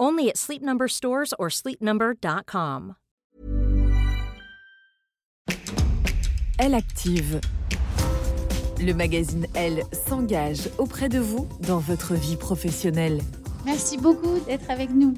Only at Sleep Number stores or sleepnumber.com. Elle active. Le magazine Elle s'engage auprès de vous dans votre vie professionnelle. Merci beaucoup d'être avec nous.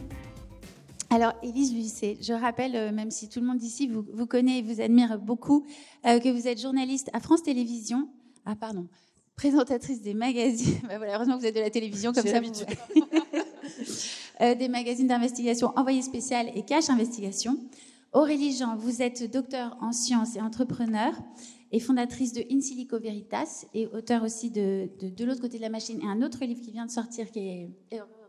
Alors, Élise Lucet, je rappelle, euh, même si tout le monde ici vous, vous connaît et vous admire beaucoup, euh, que vous êtes journaliste à France Télévisions. Ah, pardon. Présentatrice des magazines. Bah voilà, heureusement que vous êtes de la télévision, comme ça vous. euh, des magazines d'investigation Envoyé spécial et Cache Investigation. Aurélie Jean, vous êtes docteur en sciences et entrepreneur et fondatrice de In Silico Veritas et auteur aussi de, de, de l'autre côté de la machine et un autre livre qui vient de sortir qui est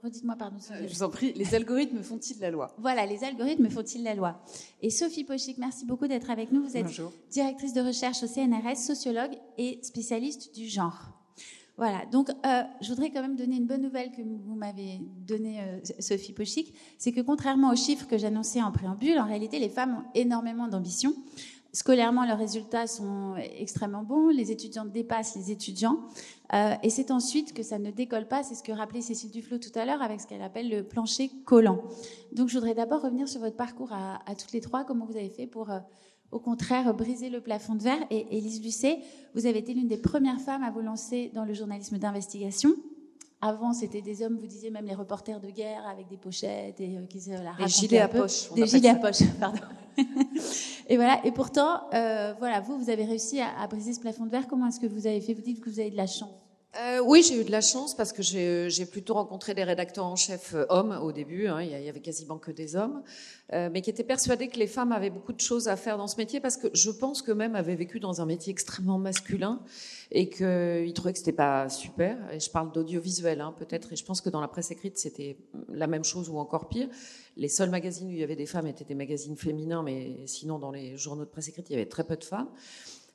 redites-moi, pardon. Euh, je vous en prie, les algorithmes font-ils la loi? Voilà, les algorithmes font-ils la loi? Et Sophie Pochic, merci beaucoup d'être avec nous. Vous êtes directrice de recherche au CNRS, sociologue et spécialiste du genre. Voilà, donc euh, je voudrais quand même donner une bonne nouvelle que vous m'avez donnée, euh, Sophie Pochic, c'est que contrairement aux chiffres que j'annonçais en préambule, en réalité, les femmes ont énormément d'ambition. Scolairement, leurs résultats sont extrêmement bons, les étudiantes dépassent les étudiants, euh, et c'est ensuite que ça ne décolle pas, c'est ce que rappelait Cécile Duflo tout à l'heure avec ce qu'elle appelle le plancher collant. Donc je voudrais d'abord revenir sur votre parcours à, à, toutes les trois, comment vous avez fait pour, au contraire, briser le plafond de verre. Et Élise Lucet, vous avez été l'une des premières femmes à vous lancer dans le journalisme d'investigation. Avant, c'était des hommes, vous disiez même les reporters de guerre avec des pochettes et euh, qui se la Des gilets à poche. Des gilets à poche, pardon. et voilà. Et pourtant, euh, voilà, vous, vous avez réussi à, à, briser ce plafond de verre. Comment est-ce que vous avez fait? Vous dites que vous avez de la chance. Euh, oui, j'ai eu de la chance parce que j'ai plutôt rencontré des rédacteurs en chef euh, hommes au début. Hein, il y avait quasiment que des hommes, euh, mais qui étaient persuadés que les femmes avaient beaucoup de choses à faire dans ce métier parce que je pense qu'eux-mêmes avaient vécu dans un métier extrêmement masculin et qu'ils trouvaient que c'était pas super. Et je parle d'audiovisuel, hein, peut-être. Et je pense que dans la presse écrite, c'était la même chose ou encore pire. Les seuls magazines où il y avait des femmes étaient des magazines féminins, mais sinon dans les journaux de presse écrite, il y avait très peu de femmes.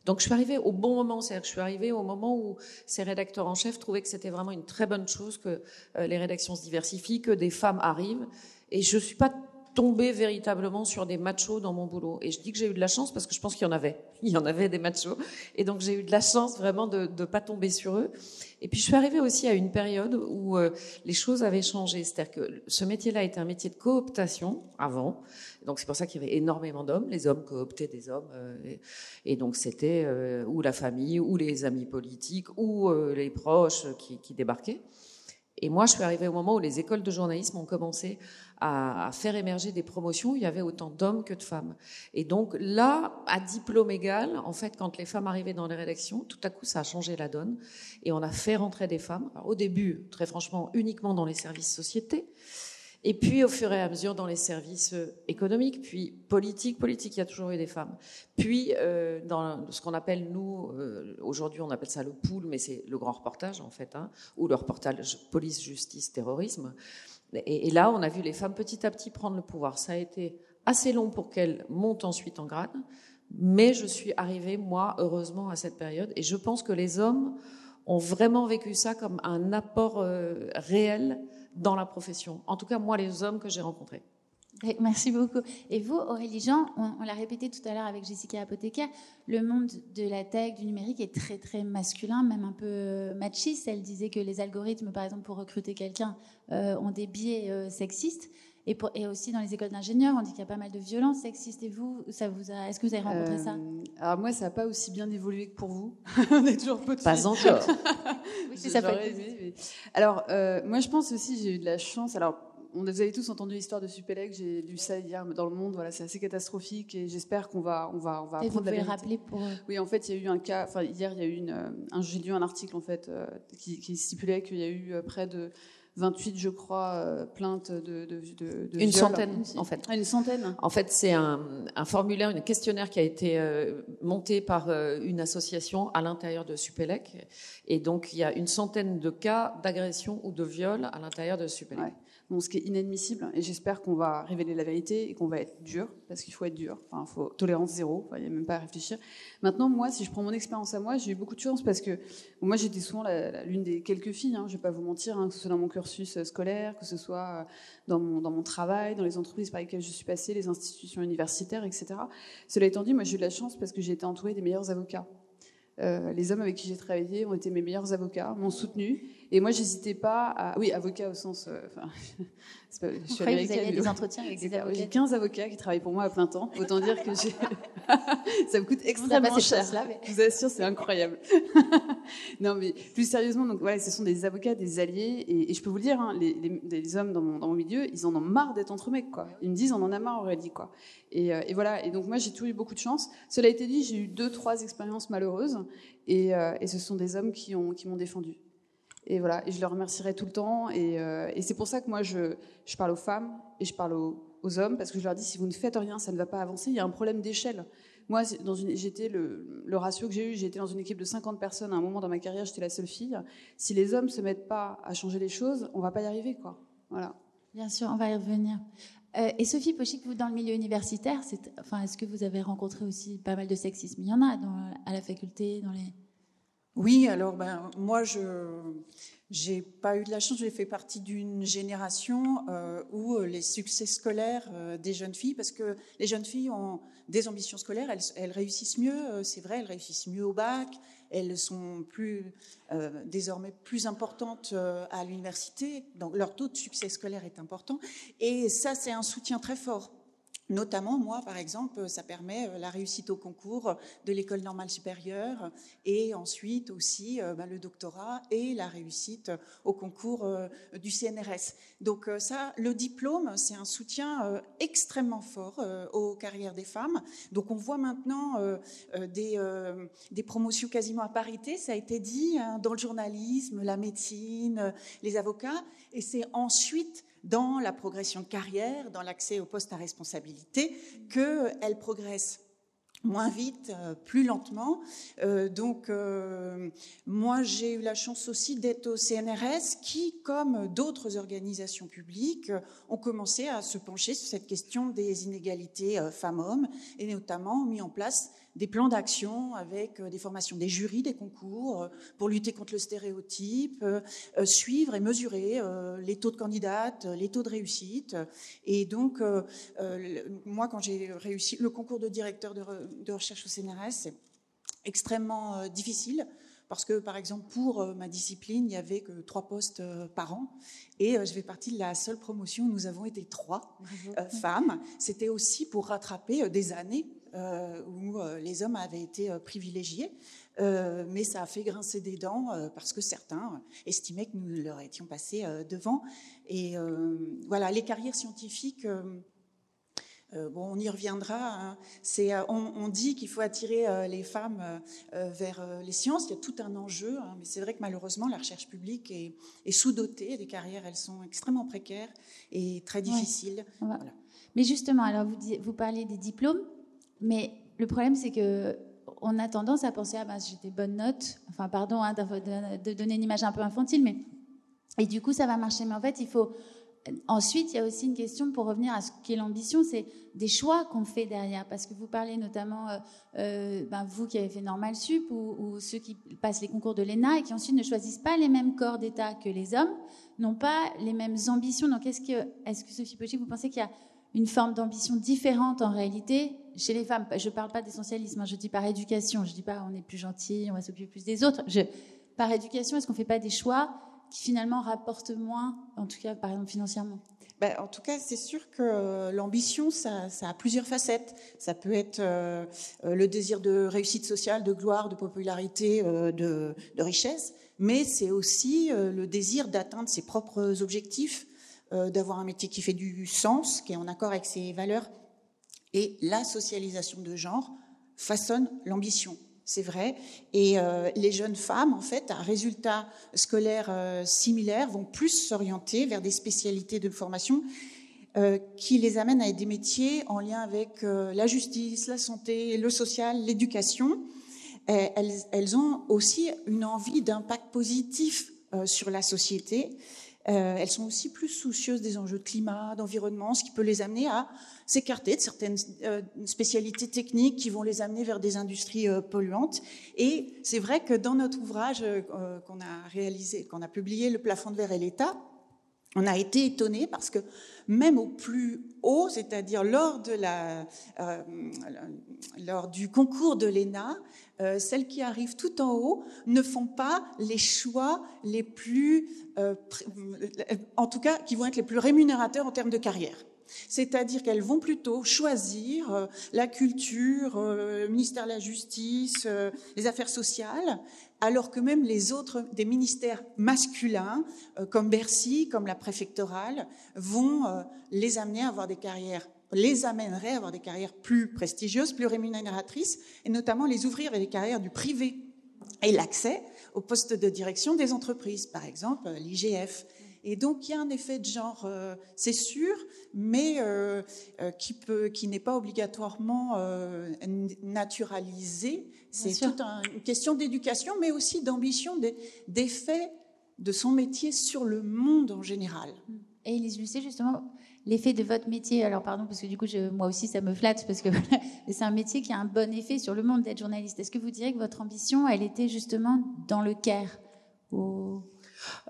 Donc je suis arrivée au bon moment, c'est-à-dire que je suis arrivée au moment où ces rédacteurs en chef trouvaient que c'était vraiment une très bonne chose que euh, les rédactions se diversifient, que des femmes arrivent. Et je suis pas tombée véritablement sur des machos dans mon boulot. Et je dis que j'ai eu de la chance parce que je pense qu'il y en avait. Il y en avait des machos. Et donc j'ai eu de la chance vraiment de ne pas tomber sur eux. Et puis je suis arrivée aussi à une période où euh, les choses avaient changé. C'est-à-dire que ce métier-là était un métier de cooptation avant. Donc c'est pour ça qu'il y avait énormément d'hommes. Les hommes cooptaient des hommes. Euh, et, donc c'était euh, ou la famille, ou les amis politiques, ou euh, les proches qui, débarquaient. Et moi, je suis arrivée au moment où les écoles de journalisme ont commencé à, faire émerger des promotions où il y avait autant d'hommes que de femmes. Et donc là, à diplôme égal, en fait, quand les femmes arrivaient dans les rédactions, tout à coup, ça a changé la donne. Et on a fait rentrer des femmes. Au début, très franchement, uniquement dans les services sociétés. Et puis, au fur et à mesure, dans les services économiques, puis politiques, politique, il y a toujours eu des femmes. Puis, euh, dans ce qu'on appelle, nous, euh, aujourd'hui, on appelle ça le pool, mais c'est le grand reportage, en fait, hein, ou le reportage police, justice, terrorisme. Et, là, on a vu les femmes petit à petit prendre le pouvoir. Ça a été assez long pour qu'elles montent ensuite en grade, mais je suis arrivée, moi, heureusement, à cette période. Et je pense que les hommes ont vraiment vécu ça comme un apport euh, réel dans la profession. En tout cas, moi, les hommes que j'ai rencontrés. Merci beaucoup. Et vous, Aurélie Jean, on, l'a répété tout à l'heure avec Jessica Apothécaire, le monde de la tech, du numérique est très très masculin, même un peu machiste. Elle disait que les algorithmes, par exemple, pour recruter quelqu'un, euh, ont des biais euh, sexistes. Et, pour, et, aussi dans les écoles d'ingénieurs, on dit qu'il y a pas mal de violences sexistes. Et vous, ça vous a, est-ce que vous avez rencontré ça? euh, Alors moi, ça n'a pas aussi bien évolué que pour vous. on est toujours peu Pas encore. oui, ça peut Alors moi, je pense aussi, j'ai eu de la chance. Alors on vous avez tous entendu l'histoire de Supélec, j'ai lu ça hier dans le monde, voilà, c'est assez catastrophique et j'espère qu'on va, on va, on va apprendre vous la rappeler pour. Euh, oui, en fait, il y a eu un cas, enfin, hier, il y a eu une, euh, un, j'ai lu un article, en fait, euh, qui, qui, stipulait qu'il y a eu près de 28, je crois, plaintes de, de, de, Une centaine, en fait. Ah, une centaine. En fait, c'est un, un, formulaire, un questionnaire qui a été monté par une association à l'intérieur de Supélec. Et donc, il y a une centaine de cas d'agression ou de viol à l'intérieur de Supélec ce qui est inadmissible. Et j'espère qu'on va révéler la vérité et qu'on va être dur, parce qu'il faut être dur. Enfin, il faut tolérance zéro. Il n'y a même pas à réfléchir. Maintenant, moi, si je prends mon expérience à moi, j'ai eu beaucoup de chance parce que moi, j'étais souvent l'une des quelques filles. Hein, je ne vais pas vous mentir, hein, que ce soit dans mon cursus euh, scolaire, que ce soit euh, dans mon, dans mon travail, dans les entreprises par lesquelles je suis passée, les institutions universitaires, etc. Cela étant dit, moi, j'ai eu de la chance parce que j'ai été entourée des meilleurs avocats. Euh, les hommes avec qui j'ai travaillé ont été mes meilleurs avocats, m'ont soutenu. Et moi, j'hésitais pas à. Oui, avocat au sens. Euh, enfin, pas, je suis américaine. Vous avez des entretiens avec des avocats. J'ai 15 avocats qui travaillent pour moi à plein temps. Autant dire que j'ai. ça me coûte extrêmement cher. Là, mais... Je vous assure, c'est incroyable. non, mais plus sérieusement, donc voilà, ce sont des avocats, des alliés. Et, et je peux vous le dire, hein, les, les, les, hommes dans mon, dans mon, milieu, ils en ont marre d'être entre mecs, quoi. Ils me disent, on en a marre, Aurélie, quoi. Et, euh, et, voilà. Et donc moi, j'ai toujours eu beaucoup de chance. Cela a été dit, j'ai eu deux, trois expériences malheureuses. Et, euh, et ce sont des hommes qui m'ont qui défendu. Et voilà, et je leur remercierai tout le temps. Et, euh, et c'est pour ça que moi, je, parle aux femmes et je parle aux, hommes, parce que je leur dis, si vous ne faites rien, ça ne va pas avancer. Il y a un problème d'échelle. Moi, dans une, j'étais le, ratio que j'ai eu, j'étais dans une équipe de 50 personnes. À un moment dans ma carrière, j'étais la seule fille. Si les hommes se mettent pas à changer les choses, on va pas y arriver, quoi. Voilà. Bien sûr, on va y revenir. Euh, et Sophie Pochic, vous, dans le milieu universitaire, c'est, enfin, est-ce que vous avez rencontré aussi pas mal de sexisme? Il y en a à la faculté, dans les... Oui, alors ben, moi, je n'ai pas eu de la chance, j'ai fait partie d'une génération euh, où euh, les succès scolaires euh, des jeunes filles, parce que les jeunes filles ont des ambitions scolaires, elles, réussissent mieux, c'est vrai, elles réussissent mieux au bac, elles sont plus, désormais plus importantes à l'université, donc leur taux de succès scolaire est important, et ça c'est un soutien très fort Notamment, moi, par exemple, ça permet euh, la réussite au concours de l'école normale supérieure et ensuite aussi euh, bah, le doctorat et la réussite au concours euh, du CNRS. Donc ça, le diplôme, c'est un soutien extrêmement fort aux carrières des femmes. Donc on voit maintenant des, des promotions quasiment à parité, ça a été dit, hein, dans le journalisme, la médecine, les avocats, et c'est ensuite dans la progression de carrière, dans l'accès au poste à responsabilité, qu'elle progresse moins vite, euh, plus lentement. Euh, donc, euh, moi, j'ai eu la chance aussi d'être au CNRS, qui, comme d'autres organisations publiques, ont commencé à se pencher sur cette question des inégalités femmes-hommes, et notamment mis en place des plans d'action avec euh, des formations des jurys des concours euh, pour lutter contre le stéréotype, euh, suivre et mesurer les taux de candidates, les taux de réussite. Et donc, moi, quand j'ai réussi le concours de directeur de, recherche au CNRS, c'est extrêmement difficile parce que, par exemple, pour ma discipline, il n'y avait que trois postes par an. Et je fais partie de la seule promotion où nous avons été trois femmes. C'était aussi pour rattraper des années euh, où euh, les hommes avaient été euh, privilégiés, mais ça a fait grincer des dents parce que certains estimaient que nous leur étions passés devant. Et voilà, les carrières scientifiques Euh, bon, on y reviendra. Hein. C'est, euh, on, dit qu'il faut attirer euh, les femmes vers les sciences. Il y a tout un enjeu, hein, mais c'est vrai que malheureusement, la recherche publique est, sous-dotée. Les carrières, elles sont extrêmement précaires et très difficiles. Mais justement, alors vous, vous parlez des diplômes, mais le problème, c'est que on a tendance à penser ah ben j'ai des bonnes notes. Enfin, pardon hein, de, donner une image un peu infantile, mais et du coup ça va marcher. Mais en fait, il faut Ensuite, il y a aussi une question pour revenir à ce qu'est l'ambition, c'est des choix qu'on fait derrière. Parce que vous parlez notamment, euh, euh, ben, vous qui avez fait Normal Sup ou, ceux qui passent les concours de l'ENA et qui ensuite ne choisissent pas les mêmes corps d'État que les hommes, n'ont pas les mêmes ambitions. Donc, est-ce que, est-ce que Sophie Pochi, vous pensez qu'il y a une forme d'ambition différente en réalité chez les femmes Je ne parle pas d'essentialisme, hein, je dis par éducation. Je ne dis pas on est plus gentil, on va s'occuper plus des autres. Par éducation, est-ce qu'on ne fait pas des choix qui finalement rapporte moins, en tout cas par exemple financièrement? Ben, en tout cas, c'est sûr que l'ambition, ça, a plusieurs facettes. Ça peut être euh, le désir de réussite sociale, de gloire, de popularité, euh, de, richesse, mais c'est aussi euh, le désir d'atteindre ses propres objectifs, d'avoir un métier qui fait du sens, qui est en accord avec ses valeurs. Et la socialisation de genre façonne l'ambition c'est vrai. Et euh, les jeunes femmes, en fait, à résultats scolaires euh, similaires, vont plus s'orienter vers des spécialités de formation euh, qui les amènent à des métiers en lien avec la justice, la santé, le social, l'éducation. Elles, elles, ont aussi une envie d'impact positif sur la société. Elles sont aussi plus soucieuses des enjeux de climat, d'environnement, ce qui peut les amener à s'écarter de certaines euh, spécialités techniques qui vont les amener vers des industries euh, polluantes. Et c'est vrai que dans notre ouvrage euh, qu'on a réalisé, qu'on a publié, Le plafond de verre et l'État, on a été étonné parce que même au plus haut, c'est-à-dire lors, lors du concours de l'ENA, celles qui arrivent tout en haut ne font pas les choix les plus, en tout cas, qui vont être les plus rémunérateurs en termes de carrière. C'est-à-dire qu'elles vont plutôt choisir euh, la culture, euh, le ministère de la Justice, euh, les affaires sociales, alors que même les autres des ministères masculins, comme Bercy, comme la préfectorale, vont les amener à avoir des carrières les amènerait à avoir des carrières plus prestigieuses, plus rémunératrices, et notamment les ouvrir vers des carrières du privé et l'accès aux postes de direction des entreprises, par exemple l'IGF. Et donc il y a un effet de genre, euh, c'est sûr, mais euh, euh, qui peut, qui n'est pas obligatoirement naturalisé. C'est toute une question d'éducation, mais aussi d'ambition, d'effet de son métier sur le monde en général. Et Elise Lucet, justement, l'effet de votre métier, alors pardon, parce que du coup, je, moi aussi, ça me flatte, parce que c'est un métier qui a un bon effet sur le monde d'être journaliste. Est-ce que vous diriez que votre ambition, elle était justement dans le CARE?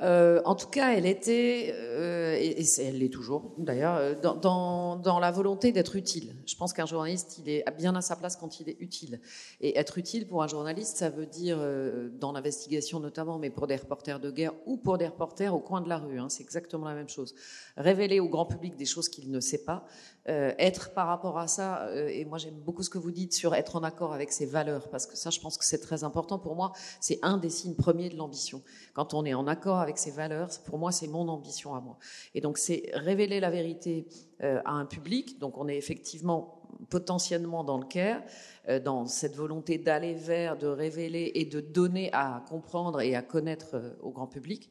Euh, en tout cas, elle était, euh, et, elle l'est toujours d'ailleurs, euh, dans, la volonté d'être utile. Je pense qu'un journaliste, il est bien à sa place quand il est utile. Et être utile pour un journaliste, ça veut dire, dans l'investigation notamment, mais pour des reporters de guerre ou pour des reporters au coin de la rue, hein, c'est exactement la même chose. Révéler au grand public des choses qu'il ne sait pas, être par rapport à ça, et moi j'aime beaucoup ce que vous dites sur être en accord avec ses valeurs, parce que ça, je pense que c'est très important pour moi. C'est un des signes premiers de l'ambition. Quand on est en accord avec ses valeurs, pour moi, c'est mon ambition à moi. Et donc, c'est révéler la vérité euh, à un public. Donc, on est effectivement potentiellement dans le care, euh, dans cette volonté d'aller vers, de révéler et de donner à comprendre et à connaître euh, au grand public.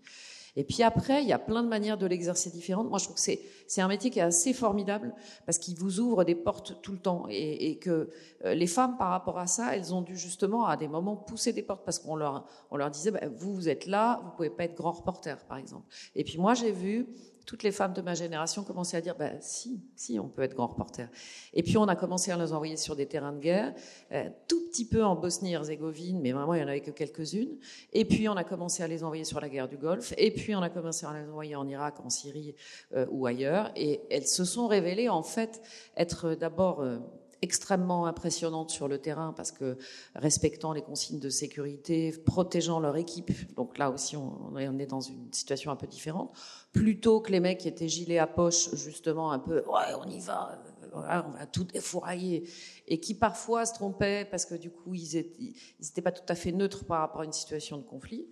Et puis après, il y a plein de manières de l'exercer différentes. Moi, je trouve que c'est c'est un métier qui est assez formidable parce qu'il vous ouvre des portes tout le temps et, que euh, les femmes, par rapport à ça, elles ont dû justement à des moments pousser des portes parce qu'on leur on leur disait bah, vous vous êtes là, vous pouvez pas être grand reporter, par exemple. Et puis moi, j'ai vu toutes les femmes de ma génération commençaient à dire bah si si on peut être grand reporter. Et puis on a commencé à les envoyer sur des terrains de guerre euh, tout petit peu en Bosnie-Herzégovine mais vraiment il y en avait que quelques-unes. Et puis on a commencé à les envoyer sur la guerre du Golfe. Et puis on a commencé à les envoyer en Irak en Syrie euh, ou ailleurs. Et elles se sont révélées en fait être d'abord euh, extrêmement impressionnantes sur le terrain parce que respectant les consignes de sécurité, protégeant leur équipe, donc là aussi on, est dans une situation un peu différente, plutôt que les mecs qui étaient gilets à poche, justement un peu ouais on y va, on va tout défourailler, et qui parfois se trompaient parce que du coup ils étaient, ils étaient pas tout à fait neutres par rapport à une situation de conflit.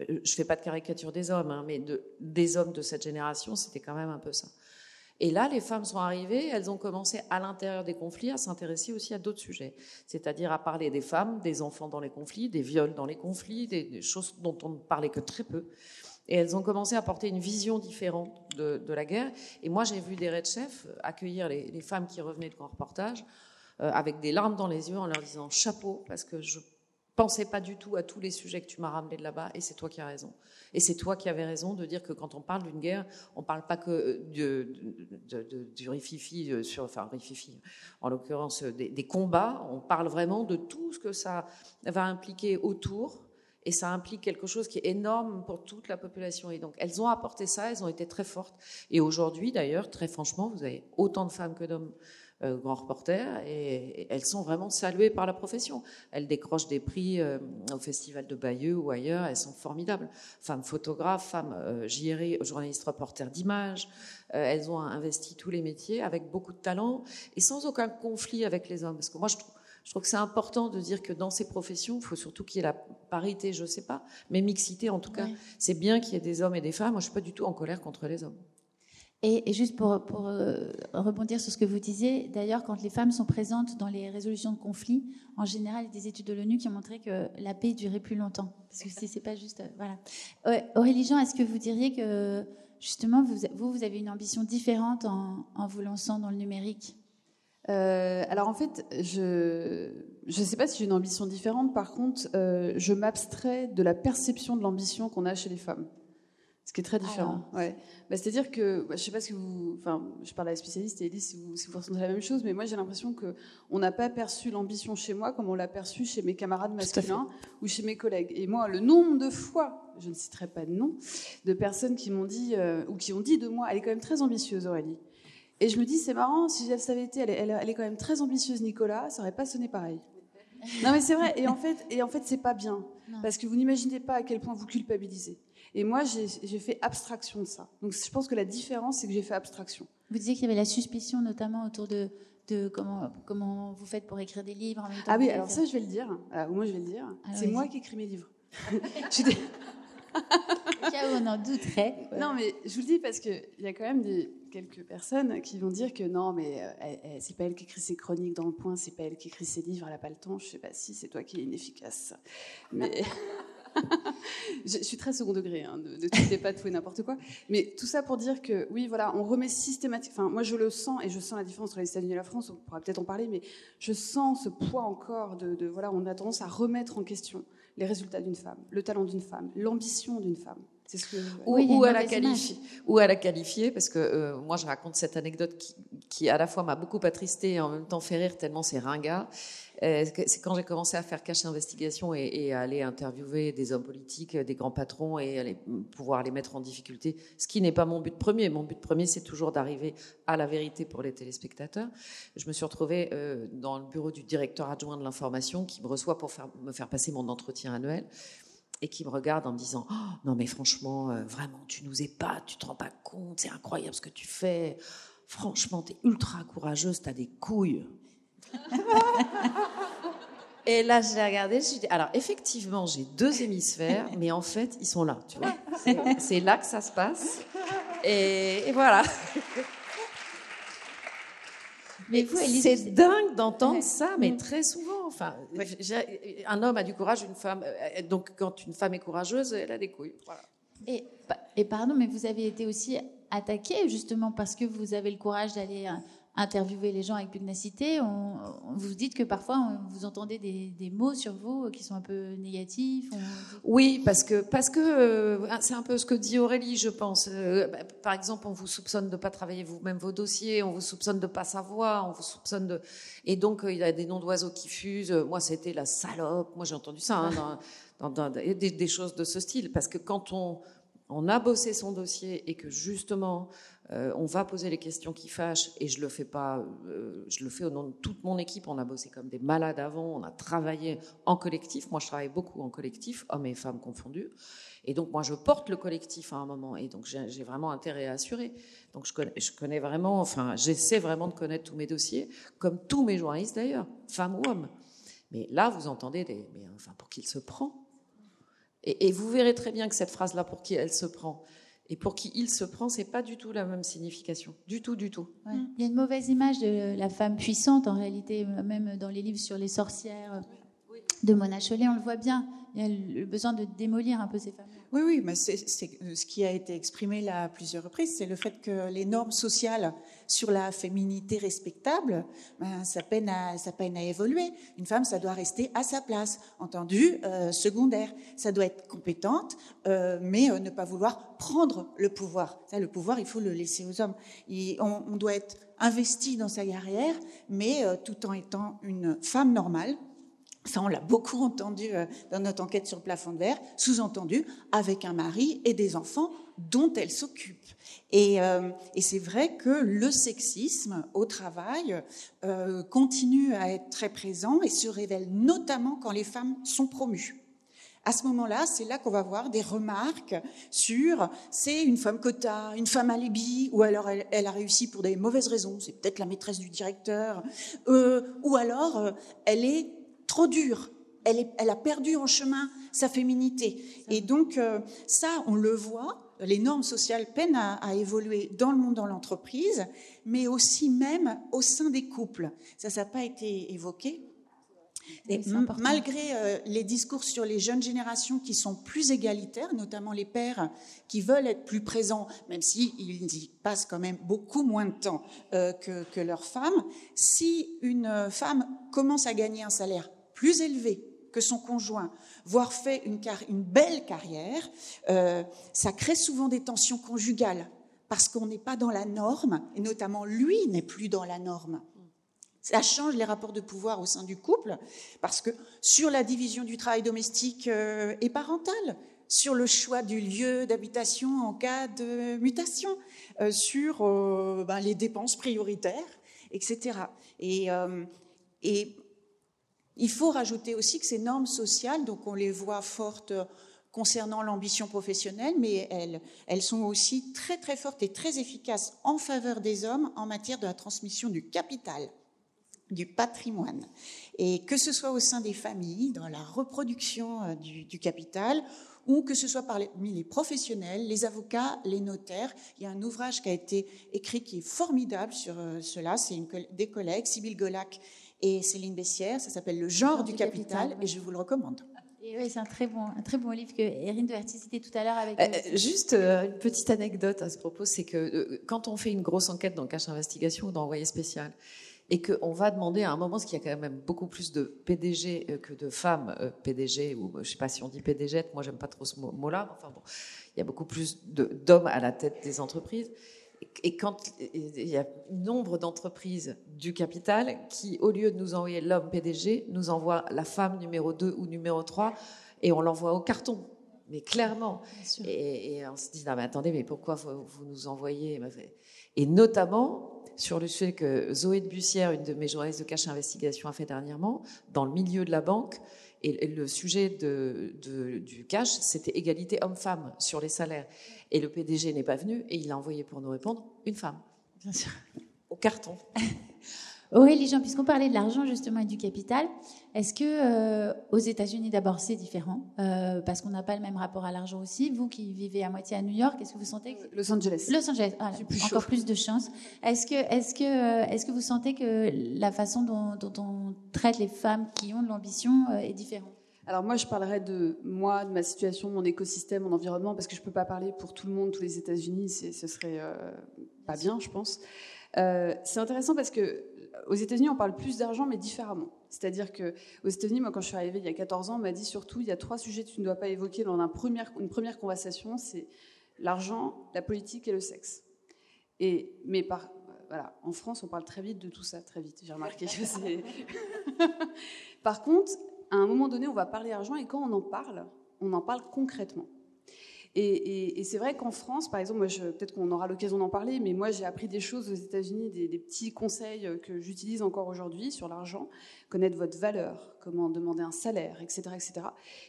Euh, je fais pas de caricature des hommes, hein, mais de, des hommes de cette génération, c'était quand même un peu ça. Et là, les femmes sont arrivées, elles ont commencé à l'intérieur des conflits à s'intéresser aussi à d'autres sujets, c'est-à-dire à parler des femmes, des enfants dans les conflits, des viols dans les conflits, des, choses dont on ne parlait que très peu. Et elles ont commencé à porter une vision différente de, la guerre. Et moi, j'ai vu des red accueillir les, femmes qui revenaient de grand reportage euh, avec des larmes dans les yeux en leur disant chapeau, parce que je pensais pas du tout à tous les sujets que tu m'as ramenés de là-bas, et c'est toi qui as raison. Et c'est toi qui avais raison de dire que quand on parle d'une guerre, on ne parle pas que de, du rififi, euh, sur, enfin rififi, en l'occurrence des, des, combats, on parle vraiment de tout ce que ça va impliquer autour. Et ça implique quelque chose qui est énorme pour toute la population. Et donc, elles ont apporté ça, elles ont été très fortes. Et aujourd'hui, d'ailleurs, très franchement, vous avez autant de femmes que d'hommes euh, grands reporters, et, elles sont vraiment saluées par la profession. Elles décrochent des prix euh, au Festival de Bayeux ou ailleurs, elles sont formidables. Femmes photographes, femmes euh, journalistes reporters d'images, elles ont investi tous les métiers avec beaucoup de talent et sans aucun conflit avec les hommes. Parce que moi, je trouve, je trouve que c'est important de dire que dans ces professions, il faut surtout qu'il y ait la parité, je ne sais pas, mais mixité en tout cas. C'est bien qu'il y ait des hommes et des femmes. Moi, je ne suis pas du tout en colère contre les hommes. Et, juste pour, euh, rebondir sur ce que vous disiez, d'ailleurs, quand les femmes sont présentes dans les résolutions de conflits, en général, il y a des études de l'ONU qui ont montré que la paix durait plus longtemps. Parce que c'est pas juste. Euh, voilà. Aurélie Jean, est-ce que vous diriez que, justement, vous, vous avez une ambition différente en, vous lançant dans le numérique? Euh, alors en fait, je ne sais pas si j'ai une ambition différente. Par contre, je m'abstrais de la perception de l'ambition qu'on a chez les femmes. Ce qui est très différent. Ouais. Bah, C'est-à-dire que, bah, je sais pas si vous, enfin, je parle à la spécialiste et Elise si vous, si vous ressentez la même chose, mais moi j'ai l'impression que on n'a pas perçu l'ambition chez moi comme on l'a perçu chez mes camarades masculins ou chez mes collègues. Et moi, le nombre de fois, je ne citerai pas de nom, de personnes qui m'ont dit euh, ou qui ont dit de moi, elle est quand même très ambitieuse, Aurélie. Et je me dis, c'est marrant, si elle savait été, elle, elle, elle, est quand même très ambitieuse, Nicolas, ça aurait pas sonné pareil. non mais c'est vrai. Et en fait, et en fait, c'est pas bien parce que vous n'imaginez pas à quel point vous culpabilisez. Et moi, j'ai fait abstraction de ça. Donc je pense que la différence, c'est que j'ai fait abstraction. Vous disiez qu'il y avait la suspicion, notamment autour de, de comment, comment vous faites pour écrire des livres en même temps Ah oui, alors ça, je vais le dire. Alors, moi, je vais le dire. C'est moi qui écris mes livres. je on en douterait. Non, mais je vous le dis parce qu'il y a quand même des, quelques personnes qui vont dire que non, mais euh, c'est pas elle qui écrit ses chroniques dans le point, c'est pas elle qui écrit ses livres, elle n'a pas le temps. Je sais pas si c'est toi qui es inefficace. Mais. je, suis très second degré, hein, ne, ne pas tout et n'importe quoi. Mais tout ça pour dire que, oui, voilà, on remet systématiquement. Enfin, moi, je le sens et je sens la différence entre les États-Unis et la France. On pourra peut-être en parler, mais je sens ce poids encore de, de, voilà, on a tendance à remettre en question les résultats d'une femme, le talent d'une femme, l'ambition d'une femme. C'est ce que... ou, à la qualifier, ou à la qualifier, parce que euh, moi je raconte cette anecdote qui, qui à la fois m'a beaucoup attristé et en même temps fait rire tellement c'est ringard. Euh, c'est quand j'ai commencé à faire cache investigation et, et, à aller interviewer des hommes politiques, des grands patrons et aller, pouvoir les mettre en difficulté, ce qui n'est pas mon but premier. Mon but premier, c'est toujours d'arriver à la vérité pour les téléspectateurs. Je me suis retrouvée euh, dans le bureau du directeur adjoint de l'information qui me reçoit pour faire, me faire passer mon entretien annuel et qui me regarde en me disant oh, non mais franchement euh, vraiment tu nous épates tu te rends pas compte c'est incroyable ce que tu fais franchement tu es ultra courageuse tu as des couilles et là, je l'ai regardé, je dit, alors effectivement, j'ai deux hémisphères, mais en fait, ils sont là, tu vois. C'est là que ça se passe. Et, voilà. Mais c'est dingue d'entendre ça, mais très souvent. Enfin, un homme a du courage, une femme. Euh, donc, quand une femme est courageuse, elle a des couilles. Et, et pardon, mais vous avez été aussi attaqué justement parce que vous avez le courage d'aller euh, interviewer les gens avec pugnacité, on, vous dites que parfois vous entendez des, mots sur vous qui sont un peu négatifs. Oui, parce que parce que euh, c'est un peu ce que dit Aurélie, je pense. Euh, bah, par exemple, on vous soupçonne de pas travailler vous-même vos dossiers, on vous soupçonne de pas savoir, on vous soupçonne de et donc euh, il y a des noms d'oiseaux qui fusent. Moi, c'était la salope. Moi, j'ai entendu ça hein, dans, dans, des, des, choses de ce style, parce que quand on on a bossé son dossier et que justement euh, on va poser les questions qui fâchent et je le fais pas, euh, je le fais au nom de toute mon équipe. On a bossé comme des malades avant, on a travaillé en collectif. Moi, je travaille beaucoup en collectif, hommes et femmes confondus. Et donc, moi, je porte le collectif à un moment et donc j'ai vraiment intérêt à assurer. Donc, je connais, je connais vraiment, enfin, j'essaie vraiment de connaître tous mes dossiers, comme tous mes journalistes d'ailleurs, femmes ou hommes. Mais là, vous entendez des, mais enfin, pour qui il se prend et, et vous verrez très bien que cette phrase-là, pour qui elle se prend, Et pour qui il se prend, c'est pas du tout la même signification. Du tout, du tout. Il y a une mauvaise image de la femme puissante, en réalité, même dans les livres sur les sorcières de Mona Chollet, on le voit bien. Il y a le besoin de démolir un peu ces femmes. Oui, oui, mais c'est ce qui a été exprimé là à plusieurs reprises, c'est le fait que les normes sociales sur la féminité respectable, ben, ça, peine à, ça peine à évoluer. Une femme, ça doit rester à sa place, entendu, euh, secondaire. Ça doit être compétente, euh, mais euh, ne pas vouloir prendre le pouvoir. Le pouvoir, il faut le laisser aux hommes. on, doit être investi dans sa carrière, mais tout en étant une femme normale, ça, on l'a beaucoup entendu dans notre enquête sur le plafond de verre, sous-entendu avec un mari et des enfants dont elle s'occupe. Euh, et, c'est vrai que le sexisme au travail euh, continue à être très présent et se révèle notamment quand les femmes sont promues. À ce moment-là, c'est là, qu'on va voir des remarques sur c'est une femme quota, une femme alibi, ou alors elle, a réussi pour des mauvaises raisons, c'est peut-être la maîtresse du directeur, euh, ou alors elle est trop dure, elle, elle, a perdu en chemin sa féminité. Et donc ça, on le voit les normes sociales peinent à, évoluer dans le monde, dans l'entreprise, mais aussi même au sein des couples. Ça, ça n'a pas été évoqué. Et malgré euh, les discours sur les jeunes générations qui sont plus égalitaires, notamment les pères qui veulent être plus présents, même s'ils y passent quand même beaucoup moins de temps euh, que, que leurs femmes, si une femme commence à gagner un salaire plus élevé que son conjoint, voire fait une, belle carrière, euh, ça crée souvent des tensions conjugales parce qu'on n'est pas dans la norme, et notamment lui n'est plus dans la norme. Ça change les rapports de pouvoir au sein du couple, parce que sur la division du travail domestique euh, et parental, sur le choix du lieu d'habitation en cas de mutation, euh, sur ben, les dépenses prioritaires, etc. Et, et il faut rajouter aussi que ces normes sociales, donc on les voit fortes concernant l'ambition professionnelle, mais elles, sont aussi très très fortes et très efficaces en faveur des hommes en matière de la transmission du capital, du patrimoine. Et que ce soit au sein des familles, dans la reproduction euh, du, capital, ou que ce soit parmi les professionnels, les avocats, les notaires. Il y a un ouvrage qui a été écrit qui est formidable sur euh, cela. C'est des collègues, Sybille Golac et Céline Bessière. Ça s'appelle Le genre du, capital, et je vous le recommande. Et oui, c'est un très bon, un très bon livre que Erin de citait tout à l'heure avec. Euh, euh, juste euh, une petite anecdote à ce propos, c'est que quand on fait une grosse enquête dans Cache Investigation ou dans Envoyé spécial, et qu'on va demander à un moment, ce qu'il y a quand même beaucoup plus de PDG que de femmes PDG, ou je sais pas si on dit PDG, moi j'aime pas trop ce mot-là, enfin bon, il y a beaucoup plus d'hommes à la tête des entreprises et quand il y a nombre d'entreprises du capital qui, au lieu de nous envoyer l'homme PDG, nous envoient la femme numéro 2 ou numéro 3 et on l'envoie au carton. Mais clairement. Et, on se dit, non, mais attendez, mais pourquoi vous, nous envoyez Et notamment sur le fait que Zoé de Bussière, une de mes journalistes de cache investigation, a fait dernièrement, dans le milieu de la banque, et le sujet de, du cash, c'était égalité homme-femme sur les salaires. Et le PDG n'est pas venu et il a envoyé pour nous répondre une femme. Bien sûr. Au carton. Aurélie Jean, puisqu'on parlait de l'argent justement et du capital, est-ce que euh, aux États-Unis d'abord c'est différent euh, parce qu'on n'a pas le même rapport à l'argent aussi? Vous qui vivez à moitié à New York, est-ce que vous sentez que... Los Angeles. Los Angeles, ah, encore plus de chance. Est-ce que est-ce que euh, est-ce que vous sentez que la façon dont, dont on traite les femmes qui ont de l'ambition est différente? Alors moi, je parlerai de moi, de ma situation, mon écosystème, mon environnement, parce que je ne peux pas parler pour tout le monde, tous les États-Unis, ce serait euh, pas bien, je pense. Euh, c'est intéressant parce que aux États-Unis, on parle plus d'argent, mais différemment. C'est-à-dire que aux États-Unis, moi, quand je suis arrivée il y a 14 ans, on m'a dit surtout, il y a trois sujets que tu ne dois pas évoquer dans une première, une première conversation, c'est l'argent, la politique et le sexe. Et mais par voilà, en France, on parle très vite de tout ça, très vite. J'ai remarqué que c'est. par contre, à un moment donné, on va parler argent et quand on en parle, on en parle concrètement. Et, c'est vrai qu'en France, par exemple, peut-être qu'on aura l'occasion d'en parler, mais moi j'ai appris des choses aux États-Unis, des, petits conseils que j'utilise encore aujourd'hui sur l'argent, connaître votre valeur, comment demander un salaire, etc., etc.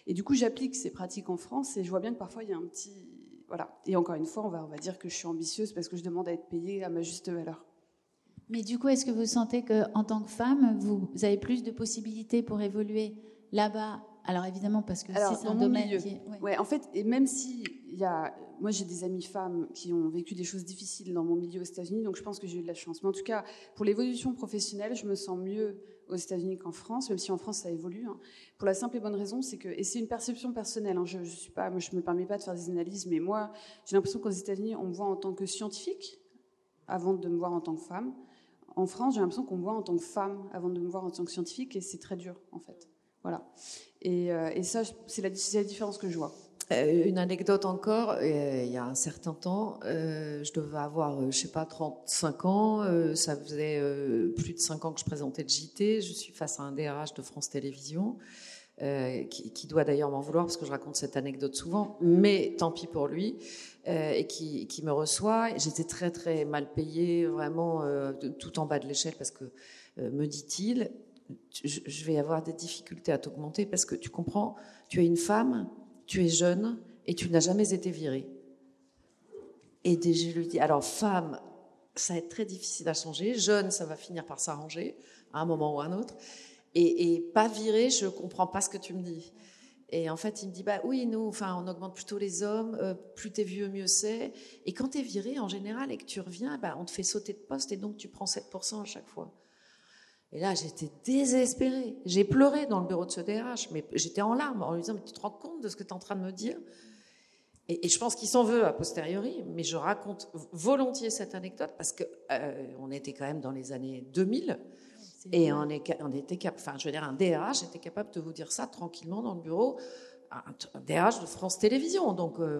Et du coup, j'applique ces pratiques en France et je vois bien que parfois il y a un petit, voilà. Et encore une fois, on va, on va dire que je suis ambitieuse parce que je demande à être payée à ma juste valeur. Mais du coup, est-ce que vous sentez qu'en tant que femme, vous avez plus de possibilités pour évoluer là-bas Alors évidemment, parce que c'est un domaine milieu. qui est... Ouais. en fait, et même si y a, moi j'ai des amies femmes qui ont vécu des choses difficiles dans mon milieu aux États-Unis, donc je pense que j'ai eu de la chance. Mais en tout cas, pour l'évolution professionnelle, je me sens mieux aux États-Unis qu'en France, même si en France ça évolue. Hein. Pour la simple et bonne raison, c'est que, et c'est une perception personnelle, hein, je, je suis pas, moi je me permets pas de faire des analyses, mais moi j'ai l'impression qu'aux États-Unis on me voit en tant que scientifique avant de me voir en tant que femme. En France, j'ai l'impression qu'on me voit en tant que femme avant de me voir en tant que scientifique, et c'est très dur en fait. Voilà. Et, euh, ça, c'est la, différence que je vois. Euh, une anecdote encore, euh, il y a un certain temps, je devais avoir, je sais pas, 35 ans, ça faisait plus de 5 ans que je présentais le JT, je suis face à un DRH de France Télévisions, qui, doit d'ailleurs m'en vouloir parce que je raconte cette anecdote souvent, mais tant pis pour lui, et qui, me reçoit. J'étais très très mal payée, vraiment tout en bas de l'échelle parce que, me dit-il, je, vais avoir des difficultés à t'augmenter parce que tu comprends, tu es une femme tu es jeune et tu n'as jamais été virée. Et je lui dis, alors femme, ça va être très difficile à changer. Jeune, ça va finir par s'arranger à un moment ou à un autre. Et, pas virée, je comprends pas ce que tu me dis. Et en fait, il me dit, bah oui, nous, enfin, on augmente plutôt les hommes, euh, plus t'es vieux, mieux c'est. Et quand t'es viré, en général, et que tu reviens, bah, on te fait sauter de poste et donc tu prends 7% à chaque fois. Et là, j'étais désespérée. J'ai pleuré dans le bureau de ce DRH, mais j'étais en larmes en lui disant, mais tu te rends compte de ce que tu es en train de me dire? Et, je pense qu'il s'en veut a posteriori, mais je raconte volontiers cette anecdote parce que euh, on était quand même dans les années 2000 et on, est, on était capable, enfin, je veux dire, un DRH était capable de vous dire ça tranquillement dans le bureau, un, DRH de France Télévisions. Donc, euh,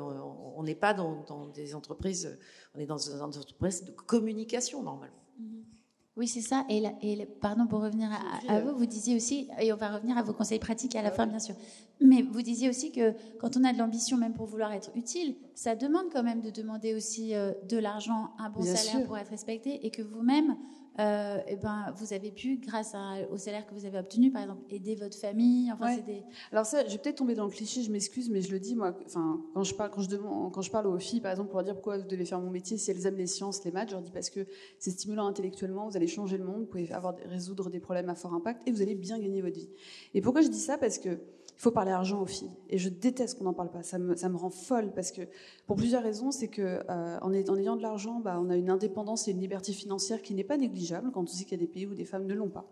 on n'est pas dans, des entreprises, on est dans des entreprises de communication normalement. Mm-hmm. Oui, c'est ça. Et, et, pardon pour revenir à, vous, vous disiez aussi, et on va revenir à vos conseils pratiques à la fin, bien sûr. Mais vous disiez aussi que quand on a de l'ambition, même pour vouloir être utile, ça demande quand même de demander aussi euh, de l'argent, un bon salaire pour être respecté, et que vous-même, euh, eh ben, vous avez pu, grâce au salaire que vous avez obtenu, par exemple, aider votre famille. Enfin, des... Alors ça, je vais peut-être tomber dans le cliché, je m'excuse, mais je le dis moi. Enfin, quand je parle, quand je demande, quand je parle aux filles, par exemple, pour leur dire pourquoi vous devez faire mon métier, si elles aiment les sciences, les maths, je leur dis parce que c'est stimulant intellectuellement, vous allez changer le monde, vous pouvez avoir résoudre des problèmes à fort impact et vous allez bien gagner votre vie. Et pourquoi je dis ça? Parce que il faut parler argent aux filles. Et je déteste qu'on n'en parle pas. Ça me, ça me rend folle parce que, pour plusieurs raisons, c'est que euh, en, ayant de l'argent, bah, on a une indépendance et une liberté financière qui n'est pas négligeable quand on sait qu'il y a des pays où des femmes ne l'ont pas.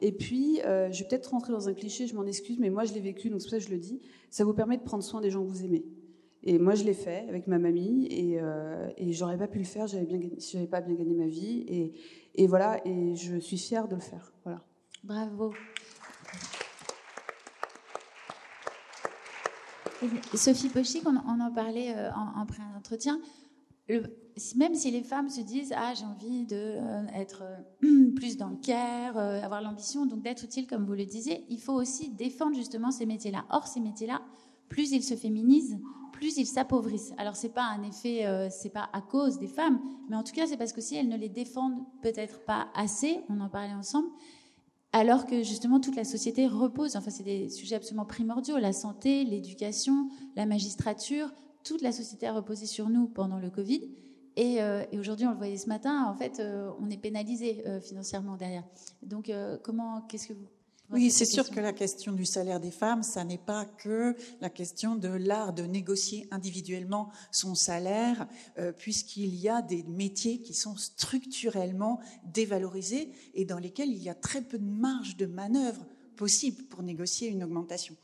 Et puis, euh, je vais peut-être rentrer dans un cliché, je m'en excuse, mais moi je l'ai vécu, donc c'est pour ça que je le dis. Ça vous permet de prendre soin des gens que vous aimez. Et moi, je l'ai fait avec ma mamie, et, euh, et j'aurais pas pu le faire, j'avais bien, j'avais pas bien gagné ma vie, et, et voilà, et je suis fière de le faire. Voilà. Bravo. Sophie Pochic, on, en parlait euh, en, pré-entretien. Même si les femmes se disent ah j'ai envie de euh, euh, plus dans le care, avoir l'ambition donc d'être utile comme vous le disiez, il faut aussi défendre justement ces métiers-là. Or ces métiers-là, plus ils se féminisent, plus ils s'appauvrissent. Alors c'est pas un effet, c'est pas à cause des femmes, mais en tout cas c'est parce que si elles ne les défendent peut-être pas assez, on en parlait ensemble, alors que justement toute la société repose, enfin c'est des sujets absolument primordiaux, la santé, l'éducation, la magistrature, toute la société a reposé sur nous pendant le Covid. Et, euh, aujourd'hui, on le voyait ce matin, en fait, euh, on est pénalisé euh, financièrement derrière. Donc, comment, qu'est-ce que vous oui, c'est sûr que la question du salaire des femmes, ça n'est pas que la question de l'art de négocier individuellement son salaire, euh, puisqu'il y a des métiers qui sont structurellement dévalorisés et dans lesquels il y a très peu de marge de manœuvre possible pour négocier une augmentation.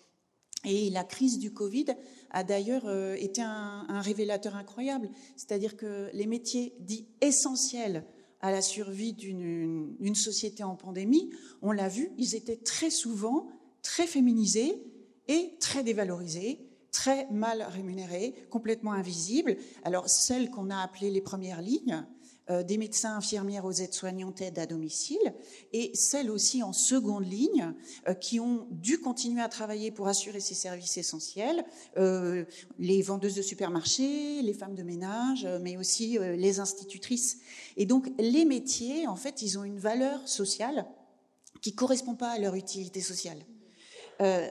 Et la crise du Covid a d'ailleurs euh, été un, un révélateur incroyable, c'est-à-dire que les métiers dits essentiels à la survie d'une société en pandémie, on l'a vu, ils étaient très souvent très féminisés et très dévalorisés, très mal rémunérés, complètement invisibles. Alors celles qu'on a appelées les premières lignes, des médecins infirmières aux aides-soignantes aide à domicile, et celles aussi en seconde ligne euh, qui ont dû continuer à travailler pour assurer ces services essentiels, euh, les vendeuses de supermarchés, les femmes de ménage, mais aussi les institutrices. Et donc les métiers, en fait, ils ont une valeur sociale qui correspond pas à leur utilité sociale,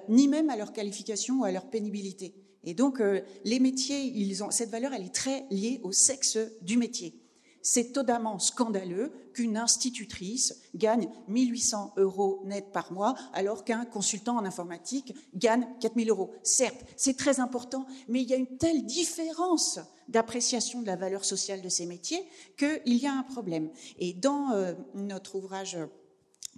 ni même à leur qualification ou à leur pénibilité. Et donc les métiers, ils ont cette valeur, elle est très liée au sexe du métier. C'est totalement scandaleux qu'une institutrice gagne 1800 euros net par mois alors qu'un consultant en informatique gagne 4000 euros. Certes, c'est très important, mais il y a une telle différence d'appréciation de la valeur sociale de ces métiers qu'il y a un problème. Et dans euh, notre ouvrage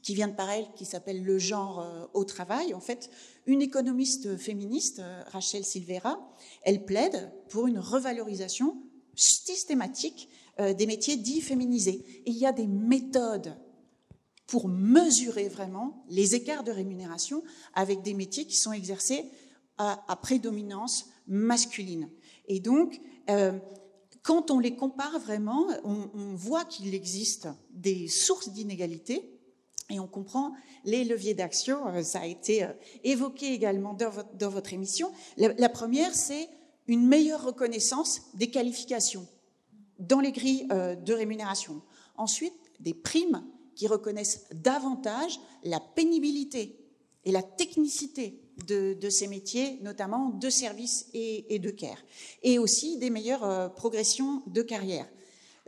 qui vient de paraître, qui s'appelle Le genre euh, au travail, en fait, une économiste féministe, euh, Rachel Silvera, elle plaide pour une revalorisation systématique euh, des métiers dits féminisés. Et il y a des méthodes pour mesurer vraiment les écarts de rémunération avec des métiers qui sont exercés à, prédominance masculine. Et donc, euh, quand on les compare vraiment, on, voit qu'il existe des sources d'inégalité et on comprend les leviers d'action. Euh, ça a été évoqué également dans votre émission. la première, c'est une meilleure reconnaissance des qualifications dans les grilles euh, de rémunération. Ensuite, des primes qui reconnaissent davantage la pénibilité et la technicité de, ces métiers, notamment de services et, de care, et aussi des meilleures euh, progressions de carrière.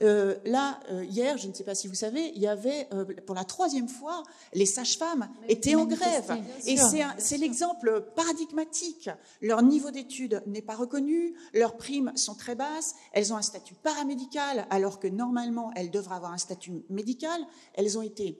Euh, là, euh, hier, je ne sais pas si vous savez, il y avait, euh, pour la troisième fois, les sages-femmes étaient en grève. Et c'est l'exemple paradigmatique. Leur niveau d'études n'est pas reconnu, leurs primes sont très basses, elles ont un statut paramédical, alors que normalement, elles devraient avoir un statut médical. Elles ont été,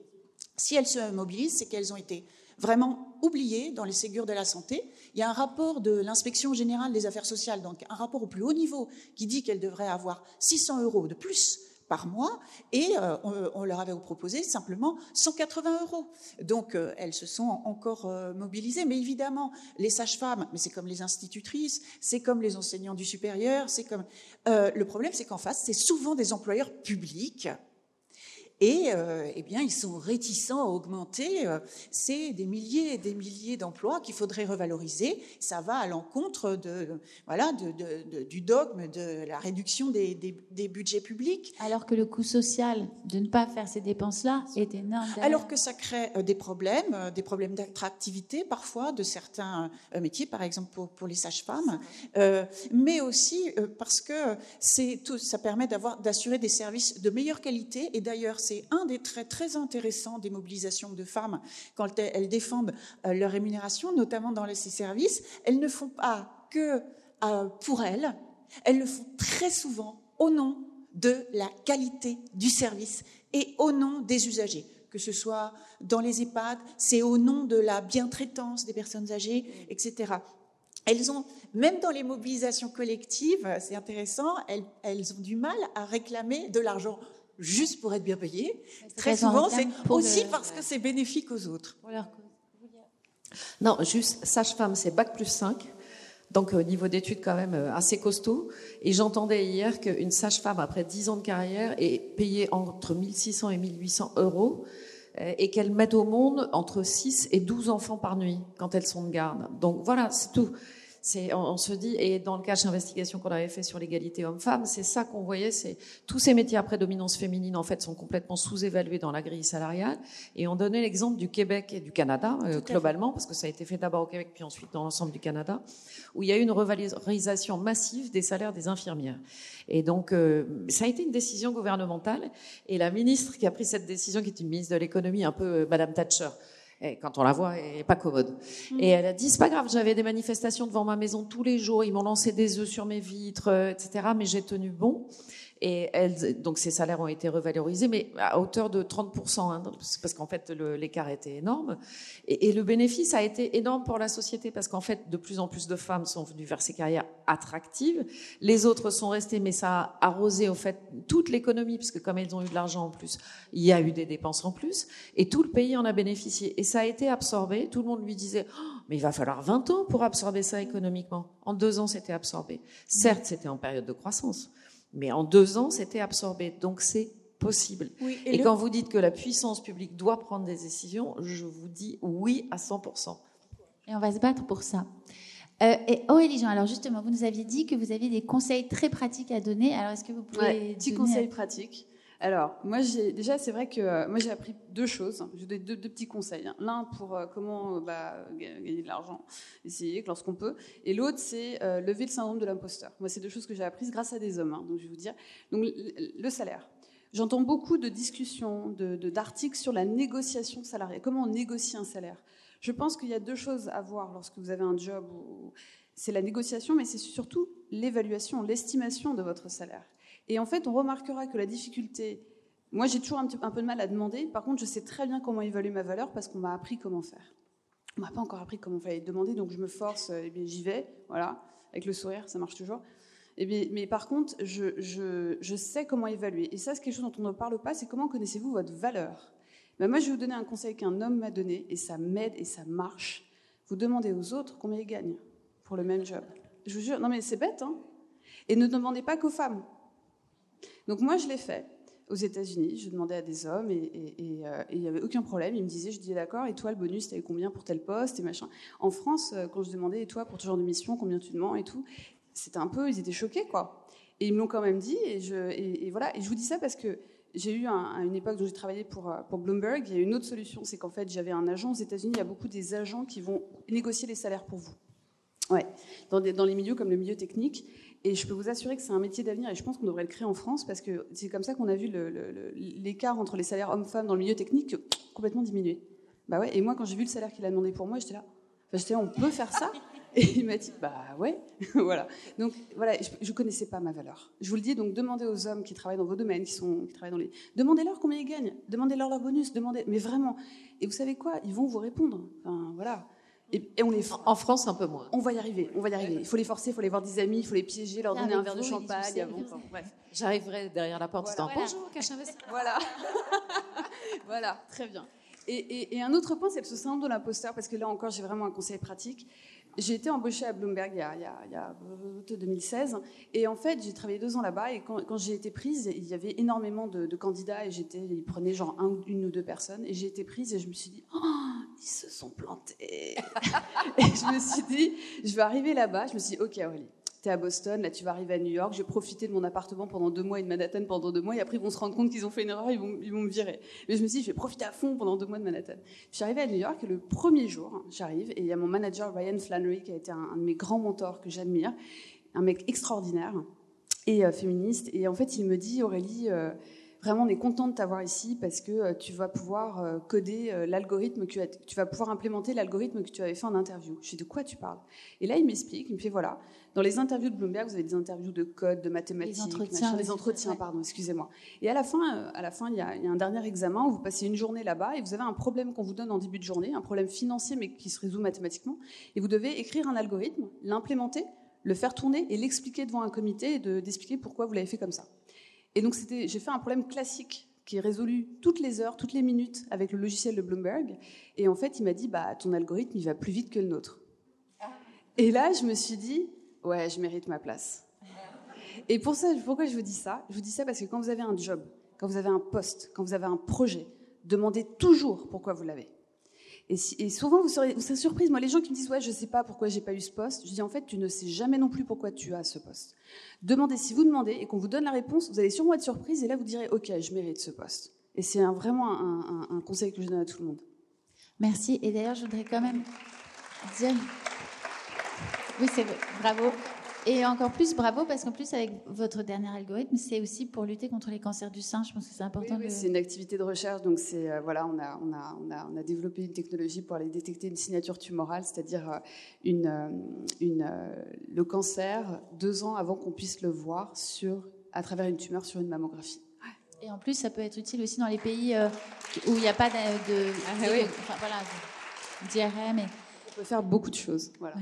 si elles se mobilisent, c'est qu'elles ont été vraiment oubliées dans les Ségures de la santé. Il y a un rapport de l'inspection générale des affaires sociales, donc un rapport au plus haut niveau, qui dit qu'elles devraient avoir 600 euros de plus par mois et euh, on, leur avait proposé simplement 180 euros. Donc euh, elles se sont encore euh, mobilisées. Mais évidemment, les sages-femmes, mais c'est comme les institutrices, c'est comme les enseignants du supérieur, c'est comme le problème, c'est qu'en face, c'est souvent des employeurs publics et euh, eh bien, ils sont réticents à augmenter. Euh, c'est des milliers et des milliers d'emplois qu'il faudrait revaloriser. Ça va à l'encontre de, voilà, du dogme de la réduction des, budgets publics. Alors que le coût social de ne pas faire ces dépenses-là est énorme. Alors que ça crée euh, des problèmes, des problèmes d'attractivité parfois de certains métiers, par exemple pour, pour les sages-femmes, mais aussi parce que c'est tout, ça permet d'assurer des services de meilleure qualité. Et d'ailleurs, c'est un des traits très intéressants des mobilisations de femmes quand elles défendent euh, leur rémunération, notamment dans ces services. Elles ne font pas que euh, pour elles, elles le font très souvent au nom de la qualité du service et au nom des usagers que ce soit dans les EHPAD, c'est au nom de la bientraitance des personnes âgées, etc. Elles ont, même dans les mobilisations collectives, c'est intéressant, elles, ont du mal à réclamer de l'argent juste pour être bien payé. Très souvent, c'est aussi parce que c'est bénéfique aux autres. Non, juste sage-femme, c'est bac plus 5. Donc, au niveau d'études, quand même euh, assez costaud. Et j'entendais hier qu'une sage-femme, après 10 ans de carrière, est payée entre 1600 et 1800 euros euh, et qu'elle met au monde entre 6 et 12 enfants par nuit quand elles sont de garde. Donc, voilà, c'est tout on, se dit, et dans le cas d'investigation qu'on avait fait sur l'égalité homme-femme, c'est ça qu'on voyait, c'est tous ces métiers à prédominance féminine en fait sont complètement sous-évalués dans la grille salariale. Et on donnait l'exemple du Québec et du Canada euh, globalement, parce que ça a été fait d'abord au Québec puis ensuite dans l'ensemble du Canada, où il y a eu une revalorisation massive des salaires des infirmières. Et donc euh, ça a été une décision gouvernementale. Et la ministre qui a pris cette décision, qui est une ministre de l'économie, un peu euh, Madame Thatcher et quand on la voit, elle n'est pas commode. Mm. Et elle a dit, c'est pas grave, j'avais des manifestations devant ma maison tous les jours, ils m'ont lancé des œufs sur mes vitres, euh, etc. Mais j'ai tenu bon. Et donc ces salaires ont été revalorisés, mais à hauteur de 30%, hein, parce qu'en fait l'écart était énorme. Et, et, le bénéfice a été énorme pour la société, parce qu'en fait de plus en plus de femmes sont venues vers ces carrières attractives. Les autres sont restées, mais ça a arrosé au fait toute l'économie, puisque comme elles ont eu de l'argent en plus, il y a eu des dépenses en plus, et tout le pays en a bénéficié. Et ça a été absorbé. Tout le monde lui disait, oh, mais il va falloir 20 ans pour absorber ça économiquement. En deux ans, c'était absorbé. Certes, c'était en période de croissance. Mais en deux ans, c'était absorbé. Donc c'est possible. et, quand vous dites que la puissance publique doit prendre des décisions, je vous dis oui à 100%. Et on va se battre pour ça. Euh, et Aurélie Jean, alors justement, vous nous aviez dit que vous aviez des conseils très pratiques à donner. Alors est-ce que vous pouvez... Ouais, petits conseils pratiques. Alors, moi, j'ai, déjà, c'est vrai que euh, moi, j'ai appris deux choses. Je donne deux, petits conseils. Hein. L'un pour euh, comment euh, bah, gagner de l'argent, essayer lorsqu'on peut. Et l'autre, c'est lever le syndrome de l'imposteur. Moi, c'est deux choses que j'ai apprises grâce à des hommes. Hein. donc, je vais vous dire. Donc, le, salaire. J'entends beaucoup de discussions, d'articles de, sur la négociation salariale, comment on négocie un salaire? Je pense qu'il y a deux choses à voir lorsque vous avez un job. C'est la négociation, mais c'est surtout l'évaluation, l'estimation de votre salaire. Et en fait, on remarquera que la difficulté, moi j'ai toujours un, peu de mal à demander, par contre je sais très bien comment évaluer ma valeur parce qu'on m'a appris comment faire. On m'a pas encore appris comment fallait demander, donc je me force, bien j'y vais, voilà, avec le sourire, ça marche toujours. Et mais par contre, je, sais comment évaluer. Et ça, c'est quelque chose dont on ne parle pas, c'est comment connaissez-vous votre valeur? Ben Moi, je vais vous donner un conseil qu'un homme m'a donné, et ça m'aide et ça marche. Vous demandez aux autres combien ils gagnent pour le même job. Je vous jure, non mais c'est bête, hein Et ne demandez pas qu'aux femmes. Donc moi, je l'ai fait aux États-Unis. Je demandais à des hommes et euh, il n'y avait aucun problème. Ils me disaient, je disais d'accord, et toi, le bonus, tu avais combien pour tel poste et machin. En France, euh, quand je demandais, et toi, pour ce genre de mission, combien tu demandes et tout, c'était un peu, ils étaient choqués, quoi. Et ils me l'ont quand même dit, et, je, voilà. Et je vous dis ça parce que j'ai eu à une époque où j'ai travaillé pour, euh, pour Bloomberg, il y a une autre solution, c'est qu'en fait, j'avais un agent aux États-Unis, il y a beaucoup des agents qui vont négocier les salaires pour vous. Ouais, dans les milieux comme le milieu technique. Et je peux vous assurer que c'est un métier d'avenir et je pense qu'on devrait le créer en France parce que c'est comme ça qu'on a vu l'écart entre les salaires hommes-femmes dans le milieu technique complètement diminuer. Bah ouais, et moi, quand j'ai vu le salaire qu'il a demandé pour moi, j'étais là. Enfin, j'étais on peut faire ça Et il m'a dit, bah ouais, voilà. Donc voilà, je ne connaissais pas ma valeur. Je vous le dis, donc demandez aux hommes qui travaillent dans vos domaines, qui, qui travaillent dans les... Demandez-leur combien ils gagnent, demandez-leur leur bonus, demandez... Mais vraiment, et vous savez quoi? Ils vont vous répondre. Enfin, voilà. Et, on les... En France, un peu moins. On va y arriver, on va y arriver. Il faut les forcer, il faut les voir des amis, il faut les piéger, leur donner un verre de champagne. Avant, bref. J'arriverai derrière la porte voilà. disant bonjour, cache Voilà. voilà, très bien. Et, et, un autre point, c'est ce syndrome de l'imposteur, parce que là encore, j'ai vraiment un conseil pratique. J'ai été embauchée à Bloomberg il y a, il y a, il y a 2016 et en fait j'ai travaillé deux ans là-bas et quand, quand j'ai été prise il y avait énormément de, de candidats et j'étais ils prenaient genre un, une ou deux personnes et j'ai été prise et je me suis dit oh, ils se sont plantés et je me suis dit je vais arriver là-bas je me suis dit ok Aurélie à Boston, là tu vas arriver à New York, je vais profiter de mon appartement pendant deux mois et de Manhattan pendant deux mois, et après ils vont se rendre compte qu'ils ont fait une erreur, ils vont, ils vont me virer. Mais je me suis dit, je vais profiter à fond pendant deux mois de Manhattan. Je suis arrivée à New York, et le premier jour, hein, j'arrive, et il y a mon manager Ryan Flannery, qui a été un, de mes grands mentors que j'admire, un mec extraordinaire et euh, féministe, et en fait il me dit, Aurélie, euh, Vraiment, on est content de t'avoir ici parce que euh, tu vas pouvoir euh, coder euh, l'algorithme que tu vas pouvoir implémenter l'algorithme que tu avais fait en interview. Je dis de quoi tu parles Et là, il m'explique, il me fait voilà, dans les interviews de Bloomberg, vous avez des interviews de code, de mathématiques, les entretiens, les entretiens, pardon, excusez-moi. Et à la fin, à la fin, il y, a, il y a un dernier examen où vous passez une journée là-bas et vous avez un problème qu'on vous donne en début de journée, un problème financier mais qui se résout mathématiquement, et vous devez écrire un algorithme, l'implémenter, le faire tourner et l'expliquer devant un comité et d'expliquer pourquoi vous l'avez fait comme ça. Et donc, j'ai fait un problème classique qui est résolu toutes les heures, toutes les minutes avec le logiciel de Bloomberg. Et en fait, il m'a dit, bah, ton algorithme, il va plus vite que le nôtre. Et là, je me suis dit, ouais, je mérite ma place. Et pour ça, pourquoi je vous dis ça? Je vous dis ça parce que quand vous avez un job, quand vous avez un poste, quand vous avez un projet, demandez toujours pourquoi vous l'avez. Et, souvent, vous serez, vous surprise. Moi, les gens qui me disent, ouais, je ne sais pas pourquoi j'ai pas eu ce poste, je dis, en fait, tu ne sais jamais non plus pourquoi tu as ce poste. Demandez, si vous demandez et qu'on vous donne la réponse, vous allez sûrement être surprise et là, vous direz, ok, je mérite ce poste. Et c'est vraiment un, un conseil que je donne à tout le monde. Merci. Et d'ailleurs, je voudrais quand même dire. Oui, c'est bravo. Et encore plus, bravo, parce qu'en plus, avec votre dernier algorithme, c'est aussi pour lutter contre les cancers du sein. Je pense que c'est important. Oui, c'est une activité de recherche. Donc, c'est euh, voilà, on a, on, a, on, a, on a développé une technologie pour aller détecter une signature tumorale, c'est-à-dire euh, une, euh, une, le cancer deux ans avant qu'on puisse le voir sur, à travers une tumeur sur une mammographie. Et en plus, ça peut être utile aussi dans les pays où il n'y a pas de, de, ah, oui. enfin, voilà, d'IRM. Et... On peut faire beaucoup de choses. Voilà.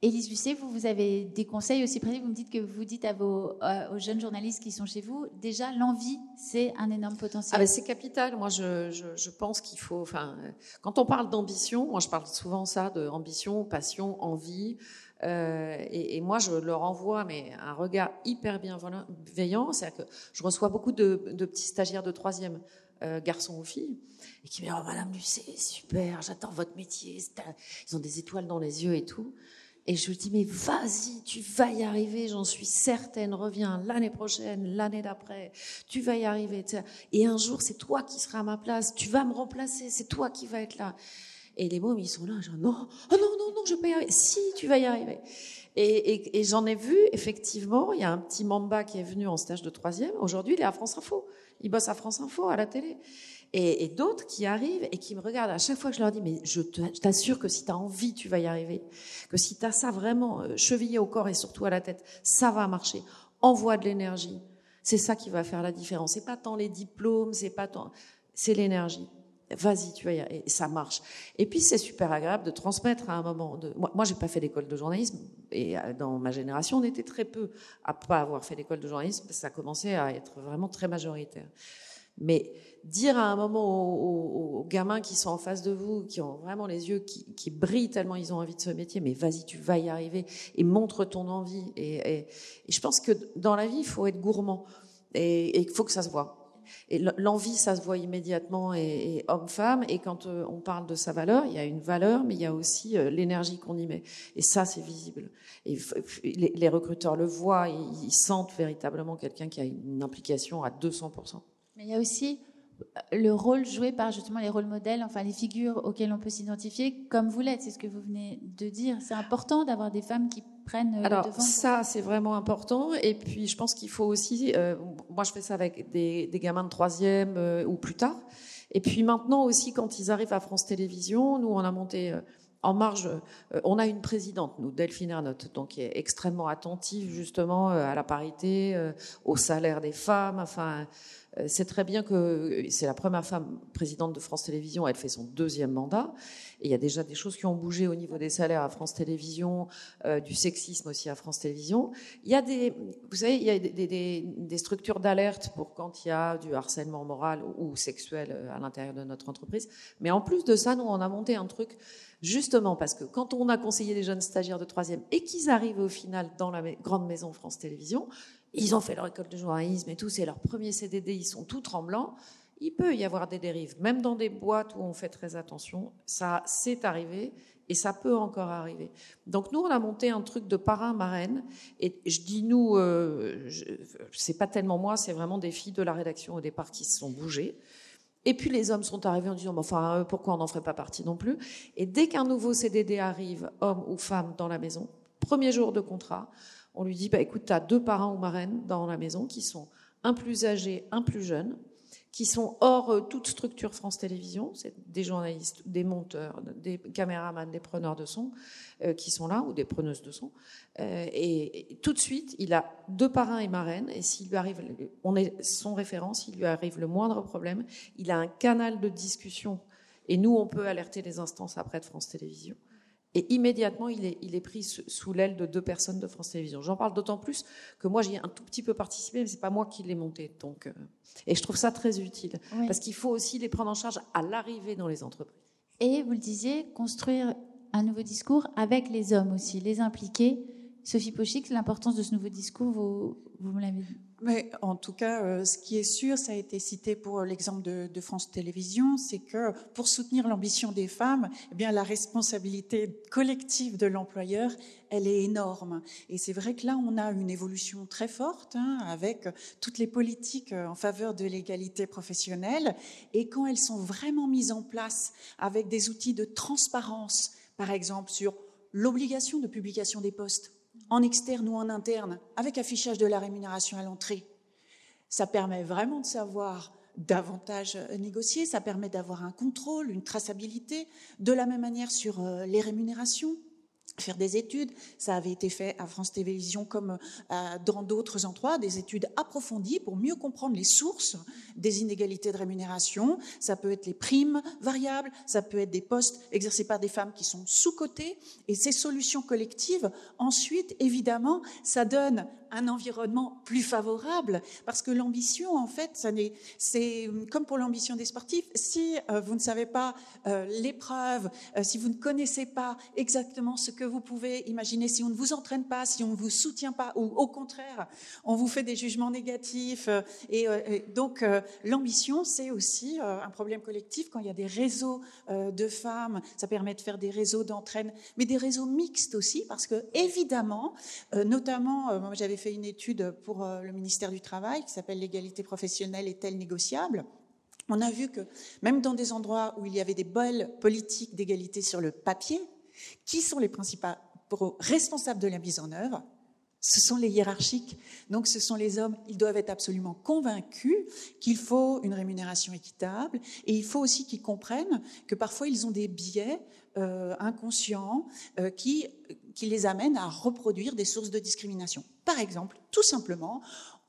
Élise Lucet, vous, vous avez des conseils aussi précis. Vous me dites que vous dites à vos euh, aux jeunes journalistes qui sont chez vous, déjà l'envie, c'est un énorme potentiel. Ah ben c'est capital. Moi, je, pense qu'il faut. Enfin, quand on parle d'ambition, moi, je parle souvent ça de ambition, passion, envie. Euh, et, moi, je leur envoie mais un regard hyper bienveillant. C'est-à-dire que je reçois beaucoup de, de petits stagiaires de troisième. Euh, garçons ou filles, et qui me disent oh, Madame Lucet, super, j'adore votre métier, ils ont des étoiles dans les yeux et tout. Et je lui dis, mais vas-y, tu vas y arriver, j'en suis certaine, reviens l'année prochaine, l'année d'après, tu vas y arriver. Et un jour, c'est toi qui seras à ma place, tu vas me remplacer, c'est toi qui vas être là. Et les mômes, ils sont là, genre, non, oh non, non, non, je pas y arriver. Si, tu vas y arriver. Et, et, j'en ai vu, effectivement, il y a un petit Mamba qui est venu en stage de troisième. Aujourd'hui, il est à France Info. ils bossent à France Info, à la télé. Et, d'autres qui arrivent et qui me regardent à chaque fois que je leur dis, mais je t'assure que si tu as envie, tu vas y arriver. Que si tu as ça vraiment euh, chevillé au corps et surtout à la tête, ça va marcher. Envoie de l'énergie. C'est ça qui va faire la différence. C'est pas tant les diplômes, c'est pas tant, c'est l'énergie vas-y, tu vas y et ça marche. Et puis c'est super agréable de transmettre à un moment. Moi, moi j'ai pas fait d'école de journalisme et euh, dans ma génération, on était très peu à pas avoir fait d'école de journalisme ça commençait à être vraiment très majoritaire. Mais dire à un moment aux, gamins qui sont en face de vous, qui ont vraiment les yeux qui, brillent tellement ils ont envie de ce métier, mais vas-y, tu vas y arriver et montre ton envie. Et, je pense que dans la vie, il faut être gourmand et il faut que ça se voit. Et l'envie, ça se voit immédiatement, et, homme-femme. Et quand euh, on parle de sa valeur, il y a une valeur, mais il y a aussi euh, l'énergie qu'on y met. Et ça, c'est visible. Et les, recruteurs le voient, ils, sentent véritablement quelqu'un qui a une implication à 200%. Mais il y a aussi le rôle joué par justement les rôles modèles, enfin les figures auxquelles on peut s'identifier, comme vous l'êtes, c'est ce que vous venez de dire. C'est important d'avoir des femmes qui prennent euh, Alors, ça, c'est vraiment important. Et puis, je pense qu'il faut aussi. Euh, moi, je fais ça avec des, gamins de troisième euh, ou plus tard. Et puis maintenant aussi, quand ils arrivent à France Télévisions, nous, on a monté. en marge, on a une présidente, nous, Delphine Ernotte, donc qui est extrêmement attentive justement à la parité, au salaire des femmes. Enfin, euh, c'est très bien que c'est la première femme présidente de France Télévisions, elle fait son deuxième mandat. Et il y a déjà des choses qui ont bougé au niveau des salaires à France Télévisions, euh, du sexisme aussi à France Télévisions. Il y a des, vous savez, il y a des, structures d'alerte pour quand il y a du harcèlement moral ou, sexuel euh, à l'intérieur de notre entreprise. Mais en plus de ça, nous, on a monté un truc justement parce que quand on a conseillé les jeunes stagiaires de troisième et qu'ils arrivent au final dans la grande maison France Télévisions, ils ont fait leur école de journalisme et tout, c'est leur premier CDD, ils sont tout tremblants. Il peut y avoir des dérives, même dans des boîtes où on fait très attention. Ça, c'est arrivé et ça peut encore arriver. Donc nous, on a monté un truc de parrain-marraine. Et je dis nous, euh, c'est pas tellement moi, c'est vraiment des filles de la rédaction au départ qui se sont bougées. Et puis les hommes sont arrivés en disant, enfin, pourquoi on n'en ferait pas partie non plus? Et dès qu'un nouveau CDD arrive, homme ou femme, dans la maison, premier jour de contrat, on lui dit, bah, écoute, tu as deux parrains ou marraines dans la maison qui sont un plus âgé, un plus jeune, qui sont hors euh, toute structure France Télévisions, c'est des journalistes, des monteurs, des caméramans, des preneurs de son euh, qui sont là, ou des preneuses de son. Euh, et, tout de suite, il a deux parrains et marraines, et s'il lui arrive, on est son référent, s'il lui arrive le moindre problème, il a un canal de discussion, et nous, on peut alerter les instances après de France Télévisions. Et immédiatement, il est, il est pris sous l'aile de deux personnes de France Télévisions. J'en parle d'autant plus que moi, j'y ai un tout petit peu participé, mais c'est pas moi qui l'ai monté. Donc, euh, et je trouve ça très utile parce qu'il faut aussi les prendre en charge à l'arrivée dans les entreprises. Et vous le disiez, construire un nouveau discours avec les hommes aussi, les impliquer. Sophie Pochic, l'importance de ce nouveau discours, vous, vous me l'avez dit. Mais en tout cas, euh, ce qui est sûr, ça a été cité pour l'exemple de, France Télévisions, c'est que pour soutenir l'ambition des femmes, eh la responsabilité collective de l'employeur, elle est énorme. Et c'est vrai que là, on a une évolution très forte hein, avec toutes les politiques en faveur de l'égalité professionnelle. Et quand elles sont vraiment mises en place avec des outils de transparence, par exemple sur l'obligation de publication des postes en externe ou en interne, avec affichage de la rémunération à l'entrée. Ça permet vraiment de savoir davantage négocier, ça permet d'avoir un contrôle, une traçabilité, de la même manière sur euh, les rémunérations faire des études. Ça avait été fait à France Télévisions comme euh, dans d'autres endroits, des études approfondies pour mieux comprendre les sources des inégalités de rémunération. Ça peut être les primes variables, ça peut être des postes exercés par des femmes qui sont sous-cotées. Et ces solutions collectives, ensuite, évidemment, ça donne un environnement plus favorable parce que l'ambition, en fait, c'est comme pour l'ambition des sportifs. Si euh, vous ne savez pas euh, l'épreuve, si vous ne connaissez pas exactement ce que vous pouvez imaginer si on ne vous entraîne pas, si on ne vous soutient pas, ou au contraire, on vous fait des jugements négatifs. Euh, euh, et, donc, euh, l'ambition, c'est aussi un problème collectif. Quand il y a des réseaux de femmes, ça permet de faire des réseaux d'entraîne, mais des réseaux mixtes aussi, parce que, évidemment, notamment, moi j'avais fait une étude pour le ministère du Travail qui s'appelle L'égalité professionnelle est-elle négociable? On a vu que même dans des endroits où il y avait des belles politiques d'égalité sur le papier, qui sont les principaux responsables de la mise en œuvre? Ce sont les hiérarchiques. Donc ce sont les hommes. Ils doivent être absolument convaincus qu'il faut une rémunération équitable. Et il faut aussi qu'ils comprennent que parfois ils ont des biais euh, inconscients euh, qui, qui les amènent à reproduire des sources de discrimination. Par exemple, tout simplement,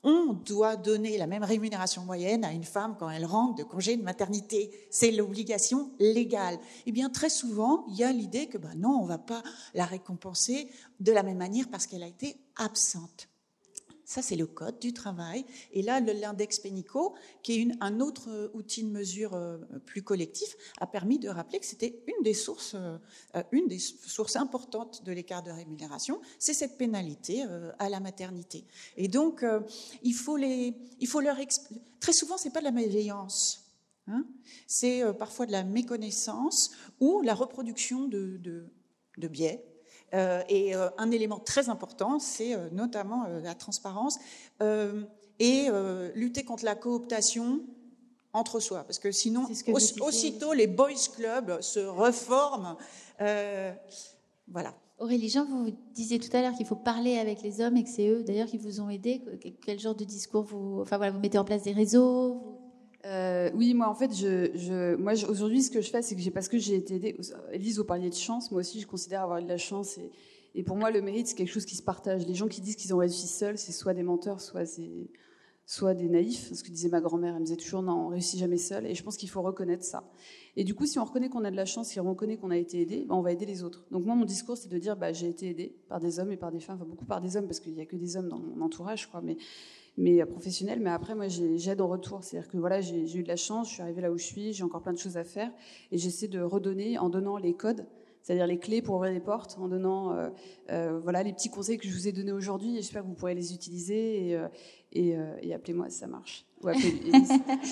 on doit donner la même rémunération moyenne à une femme quand elle rentre de congé de maternité. C'est l'obligation légale. Eh bien, très souvent, il y a l'idée que ben non, on ne va pas la récompenser de la même manière parce qu'elle a été absente. Ça, c'est le code du travail. Et là, l'index Pénico, qui est un autre euh, outil de mesure euh, plus collectif, a permis de rappeler que c'était une des sources, euh, une des sources importantes de l'écart de rémunération, c'est cette pénalité à la maternité. Et donc, il faut les, il faut leur très souvent, c'est pas de la malveillance. Hein. c'est parfois de la méconnaissance ou la reproduction de, de, biais et euh, un élément très important, c'est euh, notamment la transparence et lutter contre la cooptation entre soi. Parce que sinon, aussitôt, les boys clubs se reforment. voilà. Aurélie Jean, vous disiez tout à l'heure qu'il faut parler avec les hommes et que c'est eux d'ailleurs qui vous ont aidé. Quel genre de discours vous, enfin voilà, vous mettez en place des réseaux euh, oui, moi en fait, moi aujourd'hui, ce que je fais, c'est que parce que j'ai été aidée. Elise, vous parliez de chance. Moi aussi, je considère avoir eu de la chance. Et, pour moi, le mérite, c'est quelque chose qui se partage. Les gens qui disent qu'ils ont réussi seuls, c'est soit des menteurs, soit soit des naïfs. Ce que disait ma grand-mère, elle me disait toujours non, on réussit jamais seul. Et je pense qu'il faut reconnaître ça. Et du coup, si on reconnaît qu'on a de la chance, si on reconnaît qu'on a été aidé, ben, on va aider les autres. Donc moi, mon discours, c'est de dire, bah, j'ai été aidé par des hommes et par des femmes, enfin beaucoup par des hommes, parce qu'il n'y a que des hommes dans mon entourage, crois. Mais mais euh, professionnel. Mais après, moi, j'aide en retour. C'est-à-dire que voilà, j'ai eu de la chance, je suis arrivée là où je suis, j'ai encore plein de choses à faire, et j'essaie de redonner en donnant les codes, c'est-à-dire les clés pour ouvrir les portes, en donnant euh, euh, voilà les petits conseils que je vous ai donnés aujourd'hui. J'espère que vous pourrez les utiliser et, et, appelez-moi si ça marche. Ou appelez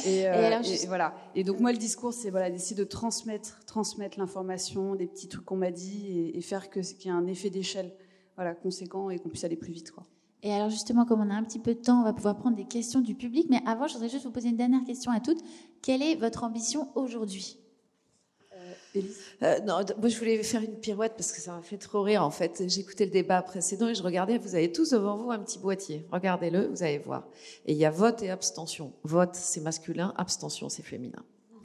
et, et, voilà. Et donc moi, le discours, c'est voilà d'essayer de transmettre, transmettre l'information, des petits trucs qu'on m'a dit, et, faire que qu'il y ait un effet d'échelle, voilà, conséquent et qu'on puisse aller plus vite, quoi. Et alors justement, comme on a un petit peu de temps, on va pouvoir prendre des questions du public. Mais avant, je voudrais juste vous poser une dernière question à toutes. Quelle est votre ambition aujourd'hui? Euh, euh non, moi je voulais faire une pirouette parce que ça m'a fait trop rire en fait. J'écoutais le débat précédent et je regardais, vous avez tous devant vous un petit boîtier. Regardez-le, vous allez voir. Et il y a vote et abstention. Vote c'est masculin, abstention c'est féminin.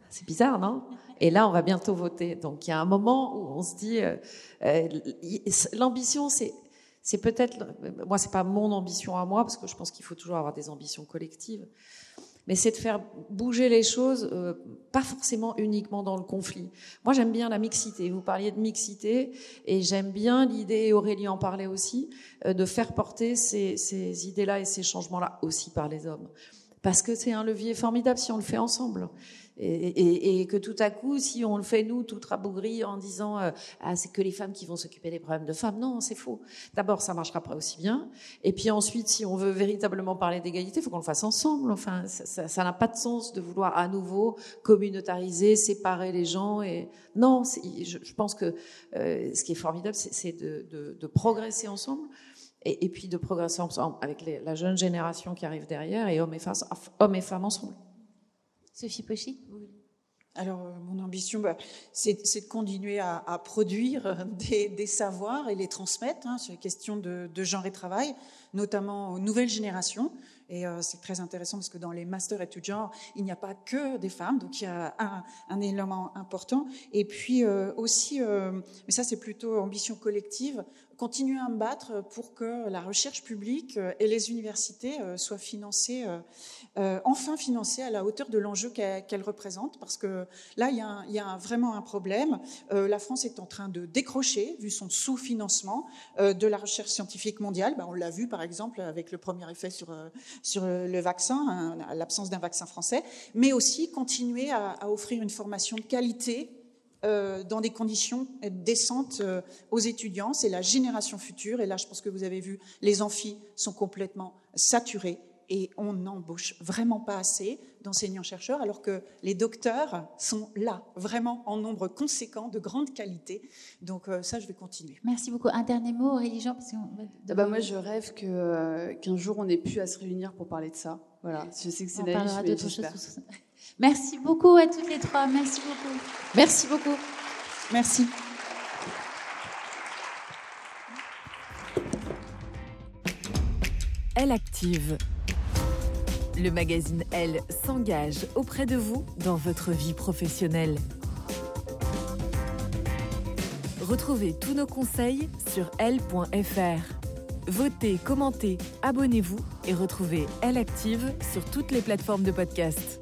C'est bizarre, non? Et là, on va bientôt voter. Donc il y a un moment où on se dit, euh, euh l'ambition c'est c'est peut-être, moi, c'est pas mon ambition à moi, parce que je pense qu'il faut toujours avoir des ambitions collectives, mais c'est de faire bouger les choses, euh, pas forcément uniquement dans le conflit. Moi, j'aime bien la mixité. Vous parliez de mixité, et j'aime bien l'idée, Aurélie en parlait aussi, euh, de faire porter ces idées-là et ces changements-là aussi par les hommes. Parce que c'est un levier formidable si on le fait ensemble. Et, et, que tout à coup, si on le fait nous, tout rabougri, en disant euh, ah c'est que les femmes qui vont s'occuper des problèmes de femmes, non, c'est faux. D'abord, ça marchera pas aussi bien. Et puis ensuite, si on veut véritablement parler d'égalité, il faut qu'on le fasse ensemble. Enfin, ça n'a pas de sens de vouloir à nouveau communautariser, séparer les gens. Et non, je, pense que euh, ce qui est formidable, c'est de, de, de, progresser ensemble. Et, et, puis de progresser ensemble avec la jeune génération qui arrive derrière et et hommes et femmes ensemble. Sophie Pochy alors, euh, mon ambition, bah, c'est de continuer à, produire euh, des, savoirs et les transmettre hein, sur les questions de, genre et travail, notamment aux nouvelles générations. Et euh, c'est très intéressant parce que dans les masters étudiants, il n'y a pas que des femmes, donc il y a un, élément important. Et puis aussi, mais ça c'est plutôt ambition collective, continuer à me battre pour que la recherche publique et les universités soient financées euh, enfin financée à la hauteur de l'enjeu qu'elle représente, parce que là, il y a, vraiment un problème. Euh, la France est en train de décrocher, vu son sous-financement euh, de la recherche scientifique mondiale. Ben, on l'a vu, par exemple, avec le premier effet sur, sur le vaccin, hein, l'absence d'un vaccin français, mais aussi continuer à, à offrir une formation de qualité dans des conditions décentes aux étudiants. C'est la génération future. Et là, je pense que vous avez vu, les amphis sont complètement saturés et on n'embauche vraiment pas assez d'enseignants-chercheurs, alors que les docteurs sont là, vraiment en nombre conséquent, de grande qualité. Donc euh, ça, je vais continuer. Merci beaucoup. Un dernier mot, Aurélie Jean parce ah bah Moi, je rêve euh, qu'un jour, on ait pu à se réunir pour parler de ça. Voilà, je sais que c'est naïf, mais choses. Merci beaucoup à toutes les trois. Merci beaucoup. Merci beaucoup. Merci. Elle Active. Le magazine Elle s'engage auprès de vous dans votre vie professionnelle. Retrouvez tous nos conseils sur elle.fr. Votez, commentez, abonnez-vous et retrouvez Elle Active sur toutes les plateformes de podcast.